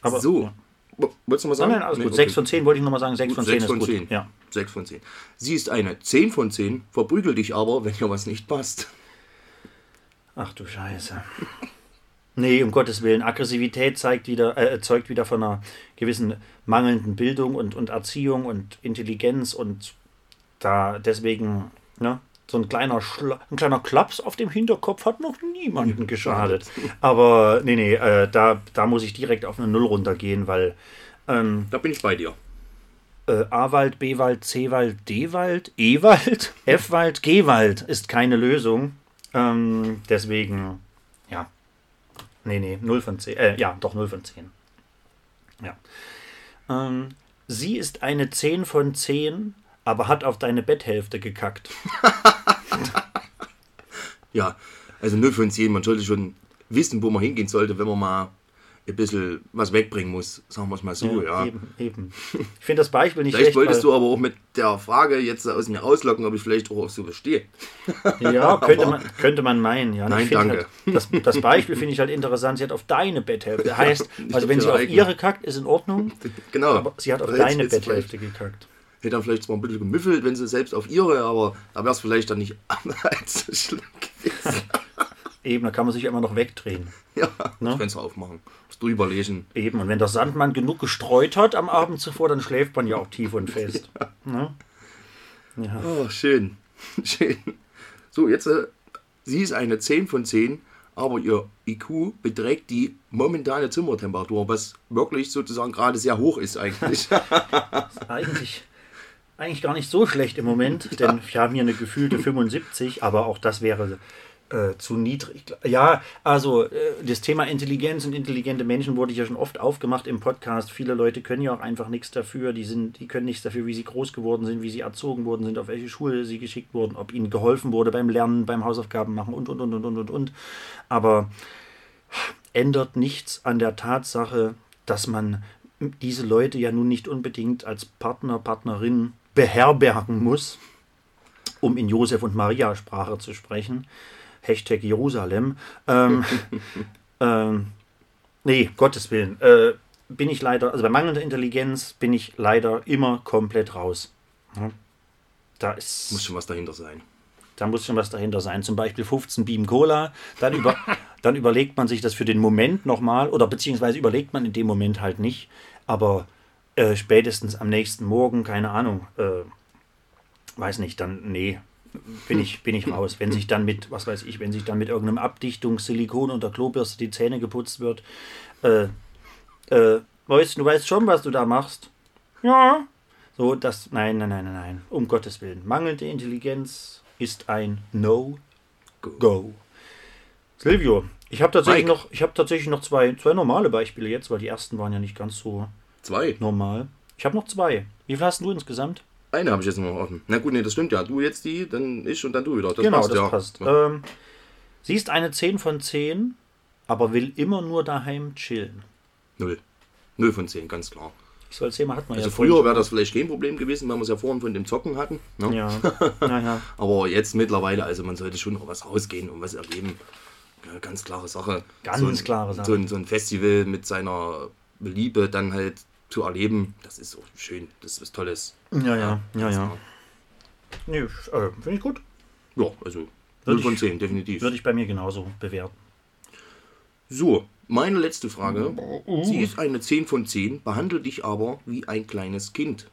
Speaker 2: Aber,
Speaker 3: so,
Speaker 2: Ja.
Speaker 3: Wolltest du mal
Speaker 2: Nein,
Speaker 3: sagen?
Speaker 2: nein, alles
Speaker 3: Nee,
Speaker 2: gut.
Speaker 3: okay.
Speaker 2: 6 von 10 wollte ich nochmal sagen. 6 von 10
Speaker 3: Sechs
Speaker 2: ist
Speaker 3: von
Speaker 2: gut.
Speaker 3: zehn.
Speaker 2: Ja.
Speaker 3: 6 von 10. Sie ist eine 10 von 10, verprügelt dich aber, wenn dir was nicht passt.
Speaker 2: Ach du Scheiße. Nee, um Gottes Willen. Aggressivität zeigt wieder, äh, zeugt wieder von einer gewissen mangelnden Bildung und, und Erziehung und Intelligenz und da deswegen, ne, so ein kleiner, Schla ein kleiner Klaps auf dem Hinterkopf hat noch niemanden [LAUGHS] geschadet. Aber nee, nee, äh, da, da muss ich direkt auf eine Null runtergehen, weil ähm,
Speaker 3: Da bin ich bei dir.
Speaker 2: äh, A-Wald, B-Wald, C-Wald, D-Wald, E-Wald, [LAUGHS] F-Wald, G-Wald ist keine Lösung. Ähm, deswegen, ja. Nee, nee, 0 von 10. Äh, ja, doch 0 von 10. Ja. Ähm, sie ist eine 10 von 10, aber hat auf deine Betthälfte gekackt. [LAUGHS] [LAUGHS]
Speaker 3: Ja, also 0 von 10, man sollte schon wissen, wo man hingehen sollte, wenn man mal ein bisschen was wegbringen muss, sagen wir es mal so, ja.
Speaker 2: Eben, eben. Ich finde das Beispiel nicht
Speaker 3: Vielleicht
Speaker 2: schlecht.
Speaker 3: wolltest du aber auch mit der Frage jetzt aus mir auslocken, ob ich vielleicht auch so bestehe.
Speaker 2: Ja, [LAUGHS] könnte man, könnte man meinen. Ja.
Speaker 3: Nein, danke.
Speaker 2: Halt, das, das Beispiel finde ich halt interessant. Sie hat auf deine Betthälfte. [LAUGHS] Heißt, also wenn sie auf
Speaker 3: eigene.
Speaker 2: ihre kackt, ist in Ordnung.
Speaker 3: Genau.
Speaker 2: Aber sie hat auf deine Betthälfte gekackt.
Speaker 3: Hätte dann vielleicht zwar ein bisschen gemüffelt, wenn sie selbst auf ihre, aber da wäre es vielleicht dann nicht [LAUGHS] allzu schlimm gewesen. [LAUGHS]
Speaker 2: Eben, da kann man sich immer noch wegdrehen.
Speaker 3: Ja,
Speaker 2: Ne?
Speaker 3: das Fenster aufmachen, das drüber lesen.
Speaker 2: Eben, und wenn der Sandmann genug gestreut hat am Abend zuvor, dann schläft man ja auch tief und fest. [LAUGHS] Ne? Ja.
Speaker 3: Oh, schön. Schön. So, jetzt, äh, sie ist eine 10 von 10, aber ihr IQ beträgt die momentane Zimmertemperatur, was wirklich sozusagen gerade sehr hoch ist eigentlich.
Speaker 2: Eigentlich, eigentlich gar nicht so schlecht im Moment, [LAUGHS] denn wir haben hier eine gefühlte 75, aber auch das wäre äh, zu niedrig. Ja, also äh, das Thema Intelligenz und intelligente Menschen wurde ja schon oft aufgemacht im Podcast. Viele Leute können ja auch einfach nichts dafür. Die sind, die können nichts dafür, wie sie groß geworden sind, wie sie erzogen worden sind, auf welche Schule sie geschickt wurden, ob ihnen geholfen wurde beim Lernen, beim Hausaufgaben machen und und und und und und und. Aber ändert nichts an der Tatsache, dass man diese Leute ja nun nicht unbedingt als Partner, Partnerin beherbergen muss, um in Josef und Maria Sprache zu sprechen. Hashtag Jerusalem. Ähm, [LAUGHS] ähm, nee, Gottes Willen. Äh, bin ich leider, also bei mangelnder Intelligenz bin ich leider immer komplett raus. Da ist.
Speaker 3: Muss schon was dahinter sein.
Speaker 2: Da muss schon was dahinter sein. Zum Beispiel 15 Beam Cola. Dann, über, [LAUGHS] dann überlegt man sich das für den Moment nochmal oder beziehungsweise überlegt man in dem Moment halt nicht. Aber äh, spätestens am nächsten Morgen, keine Ahnung, äh, weiß nicht, dann, nee, bin ich, bin ich raus. Wenn sich dann mit, was weiß ich, wenn sich dann mit irgendeinem Abdichtungssilikon unter Klobürste die Zähne geputzt wird, äh, äh, weißt du, weißt schon, was du da machst? Ja. So, das, nein, nein, nein, nein, nein, um Gottes Willen. Mangelnde Intelligenz ist ein No-Go. Silvio, ich habe tatsächlich,
Speaker 3: Mike.
Speaker 2: noch, ich tatsächlich noch zwei, zwei normale Beispiele jetzt, weil die ersten waren ja nicht ganz so
Speaker 3: Zwei.
Speaker 2: normal. Ich habe noch zwei. Wie viel hast du insgesamt?
Speaker 3: Eine habe ich jetzt noch offen. Na gut, nee, das stimmt ja. Du jetzt die, dann ich und dann du wieder. Das
Speaker 2: genau,
Speaker 3: passt,
Speaker 2: das
Speaker 3: ja.
Speaker 2: passt.
Speaker 3: Ja.
Speaker 2: Ähm, sie ist eine 10 von 10, aber will immer nur daheim chillen.
Speaker 3: Null. Null von zehn, ganz klar.
Speaker 2: Ich soll Thema hat man
Speaker 3: Also
Speaker 2: ja
Speaker 3: früher wäre das vielleicht kein Problem gewesen, weil wir es ja vorhin von dem Zocken hatten. Ne?
Speaker 2: Ja, [LAUGHS] naja.
Speaker 3: Aber jetzt mittlerweile, also man sollte schon noch was rausgehen und was erleben. Ja, ganz klare Sache.
Speaker 2: Ganz
Speaker 3: so ein,
Speaker 2: klare Sache.
Speaker 3: So ein, so ein Festival mit seiner Liebe dann halt zu erleben, das ist so schön, das ist was Tolles.
Speaker 2: Ja, ja, ja, ja. Nee, äh, Finde ich gut.
Speaker 3: Ja, also
Speaker 2: Würde
Speaker 3: 0 von
Speaker 2: ich-
Speaker 3: 10, definitiv.
Speaker 2: Würde ich bei mir genauso bewerten.
Speaker 3: So, meine letzte Frage.
Speaker 2: Oh.
Speaker 3: Sie ist eine 10 von 10, behandelt dich aber wie ein kleines Kind.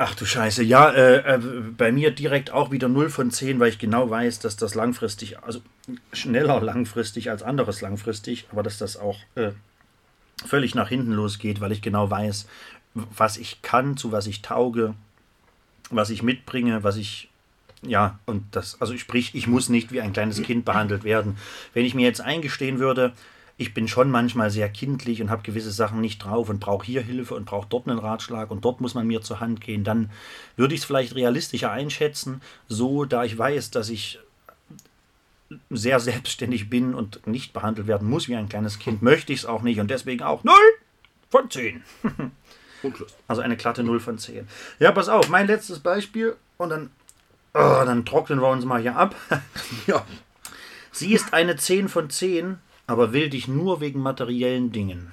Speaker 2: Ach du Scheiße, ja, äh, äh, bei mir direkt auch wieder 0 von 10, weil ich genau weiß, dass das langfristig, also schneller langfristig als anderes langfristig, aber dass das auch äh, völlig nach hinten losgeht, weil ich genau weiß, was ich kann, zu was ich tauge, was ich mitbringe, was ich, ja, und das, also sprich, ich muss nicht wie ein kleines Kind behandelt werden. Wenn ich mir jetzt eingestehen würde, ich bin schon manchmal sehr kindlich und habe gewisse Sachen nicht drauf und brauche hier Hilfe und brauche dort einen Ratschlag und dort muss man mir zur Hand gehen, dann würde ich es vielleicht realistischer einschätzen, so da ich weiß, dass ich sehr selbstständig bin und nicht behandelt werden muss wie ein kleines Kind, möchte ich es auch nicht und deswegen auch 0 von 10. [LAUGHS]
Speaker 3: Und Schluss.
Speaker 2: Also eine glatte 0 von 10. Ja, pass auf, mein letztes Beispiel und dann, oh, dann trocknen wir uns mal hier ab. [LAUGHS]
Speaker 3: Ja,
Speaker 2: Sie ist eine 10 von 10, aber will dich nur wegen materiellen Dingen.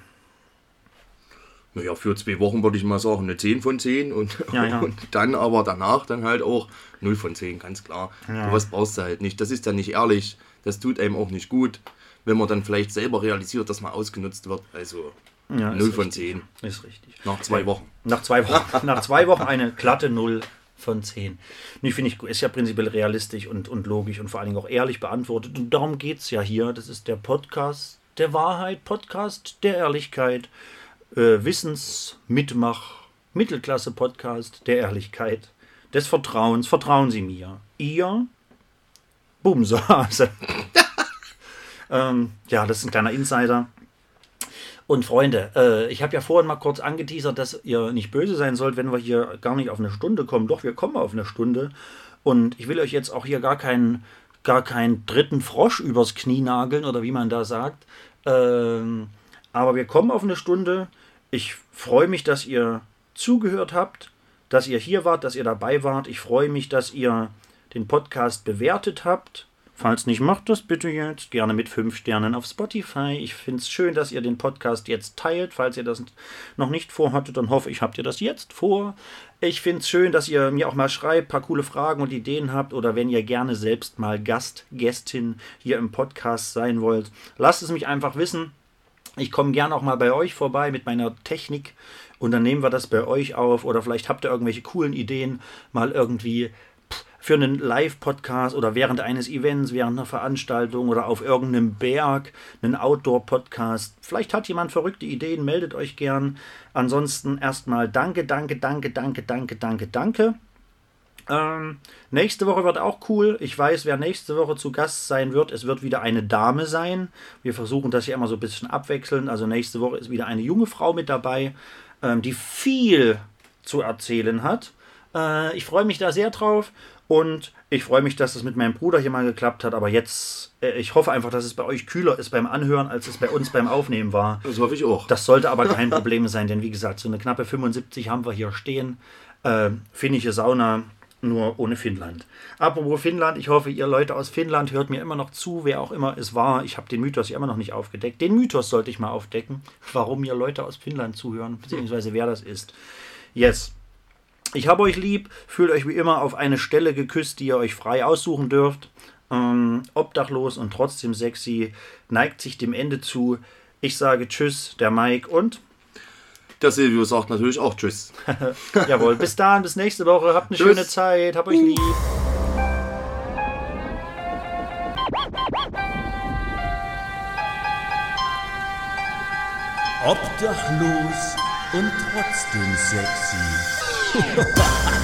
Speaker 3: Naja, für zwei Wochen würde ich mal sagen, eine 10 von 10 und,
Speaker 2: Ja, ja.
Speaker 3: und dann aber danach dann halt auch 0 von 10, ganz klar.
Speaker 2: Ja.
Speaker 3: Was brauchst du halt nicht. Das ist dann nicht ehrlich, das tut einem auch nicht gut, wenn man dann vielleicht selber realisiert, dass man ausgenutzt wird. Also
Speaker 2: Ja, ist
Speaker 3: 0 von
Speaker 2: richtig.
Speaker 3: 10
Speaker 2: Ist richtig.
Speaker 3: nach zwei Wochen.
Speaker 2: Nach zwei Wochen, nach zwei Wochen eine glatte 0 von 10. Nee, finde ich. Ist ja prinzipiell realistisch und, und logisch und vor allen Dingen auch ehrlich beantwortet. Und darum geht es ja hier. Das ist der Podcast der Wahrheit, Podcast der Ehrlichkeit, äh, Wissensmitmach, Mittelklasse-Podcast der Ehrlichkeit, des Vertrauens. Vertrauen Sie mir. Ihr Bumsase. [LAUGHS] ähm, ja, das ist ein kleiner Insider. Und Freunde, äh, ich habe ja vorhin mal kurz angeteasert, dass ihr nicht böse sein sollt, wenn wir hier gar nicht auf eine Stunde kommen. Doch, wir kommen auf eine Stunde. Und ich will euch jetzt auch hier gar keinen, gar keinen dritten Frosch übers Knie nageln oder wie man da sagt. Ähm, aber wir kommen auf eine Stunde. Ich freue mich, dass ihr zugehört habt, dass ihr hier wart, dass ihr dabei wart. Ich freue mich, dass ihr den Podcast bewertet habt. Falls nicht, macht das bitte jetzt. Gerne mit 5 Sternen auf Spotify. Ich finde es schön, dass ihr den Podcast jetzt teilt. Falls ihr das noch nicht vorhattet, dann hoffe ich, habt ihr das jetzt vor. Ich finde es schön, dass ihr mir auch mal schreibt, paar coole Fragen und Ideen habt oder wenn ihr gerne selbst mal Gast, Gästin hier im Podcast sein wollt. Lasst es mich einfach wissen. Ich komme gern auch mal bei euch vorbei mit meiner Technik und dann nehmen wir das bei euch auf oder vielleicht habt ihr irgendwelche coolen Ideen, mal irgendwie für einen Live-Podcast oder während eines Events, während einer Veranstaltung oder auf irgendeinem Berg, einen Outdoor-Podcast. Vielleicht hat jemand verrückte Ideen, meldet euch gern. Ansonsten erstmal danke, danke, danke, danke, danke, danke, danke. Ähm, nächste Woche wird auch cool. Ich weiß, wer nächste Woche zu Gast sein wird. Es wird wieder eine Dame sein. Wir versuchen das ja immer so ein bisschen abwechseln. Also nächste Woche ist wieder eine junge Frau mit dabei, ähm, die viel zu erzählen hat. Äh, ich freue mich da sehr drauf und ich freue mich, dass es mit meinem Bruder hier mal geklappt hat. Aber jetzt, äh, ich hoffe einfach, dass es bei euch kühler ist beim Anhören, als es bei uns beim Aufnehmen war.
Speaker 3: Das hoffe ich auch.
Speaker 2: Das sollte aber kein Problem sein, denn wie gesagt, so eine knappe 75 haben wir hier stehen. Äh, finnische Sauna, nur ohne Finnland. Apropos Finnland, ich hoffe, ihr Leute aus Finnland hört mir immer noch zu, wer auch immer es war. Ich habe den Mythos ja immer noch nicht aufgedeckt. Den Mythos sollte ich mal aufdecken, [LAUGHS] warum mir Leute aus Finnland zuhören, beziehungsweise wer das ist. Yes. Ich habe euch lieb, fühlt euch wie immer auf eine Stelle geküsst, die ihr euch frei aussuchen dürft. Ähm, obdachlos und trotzdem sexy, neigt sich dem Ende zu. Ich sage Tschüss, der Mike und
Speaker 3: Der Silvio sagt natürlich auch Tschüss. [LAUGHS]
Speaker 2: jawohl, bis dann, bis nächste Woche. Habt eine
Speaker 3: Tschüss.
Speaker 2: schöne Zeit, habt euch lieb.
Speaker 6: Obdachlos und trotzdem sexy. [LAUGHS]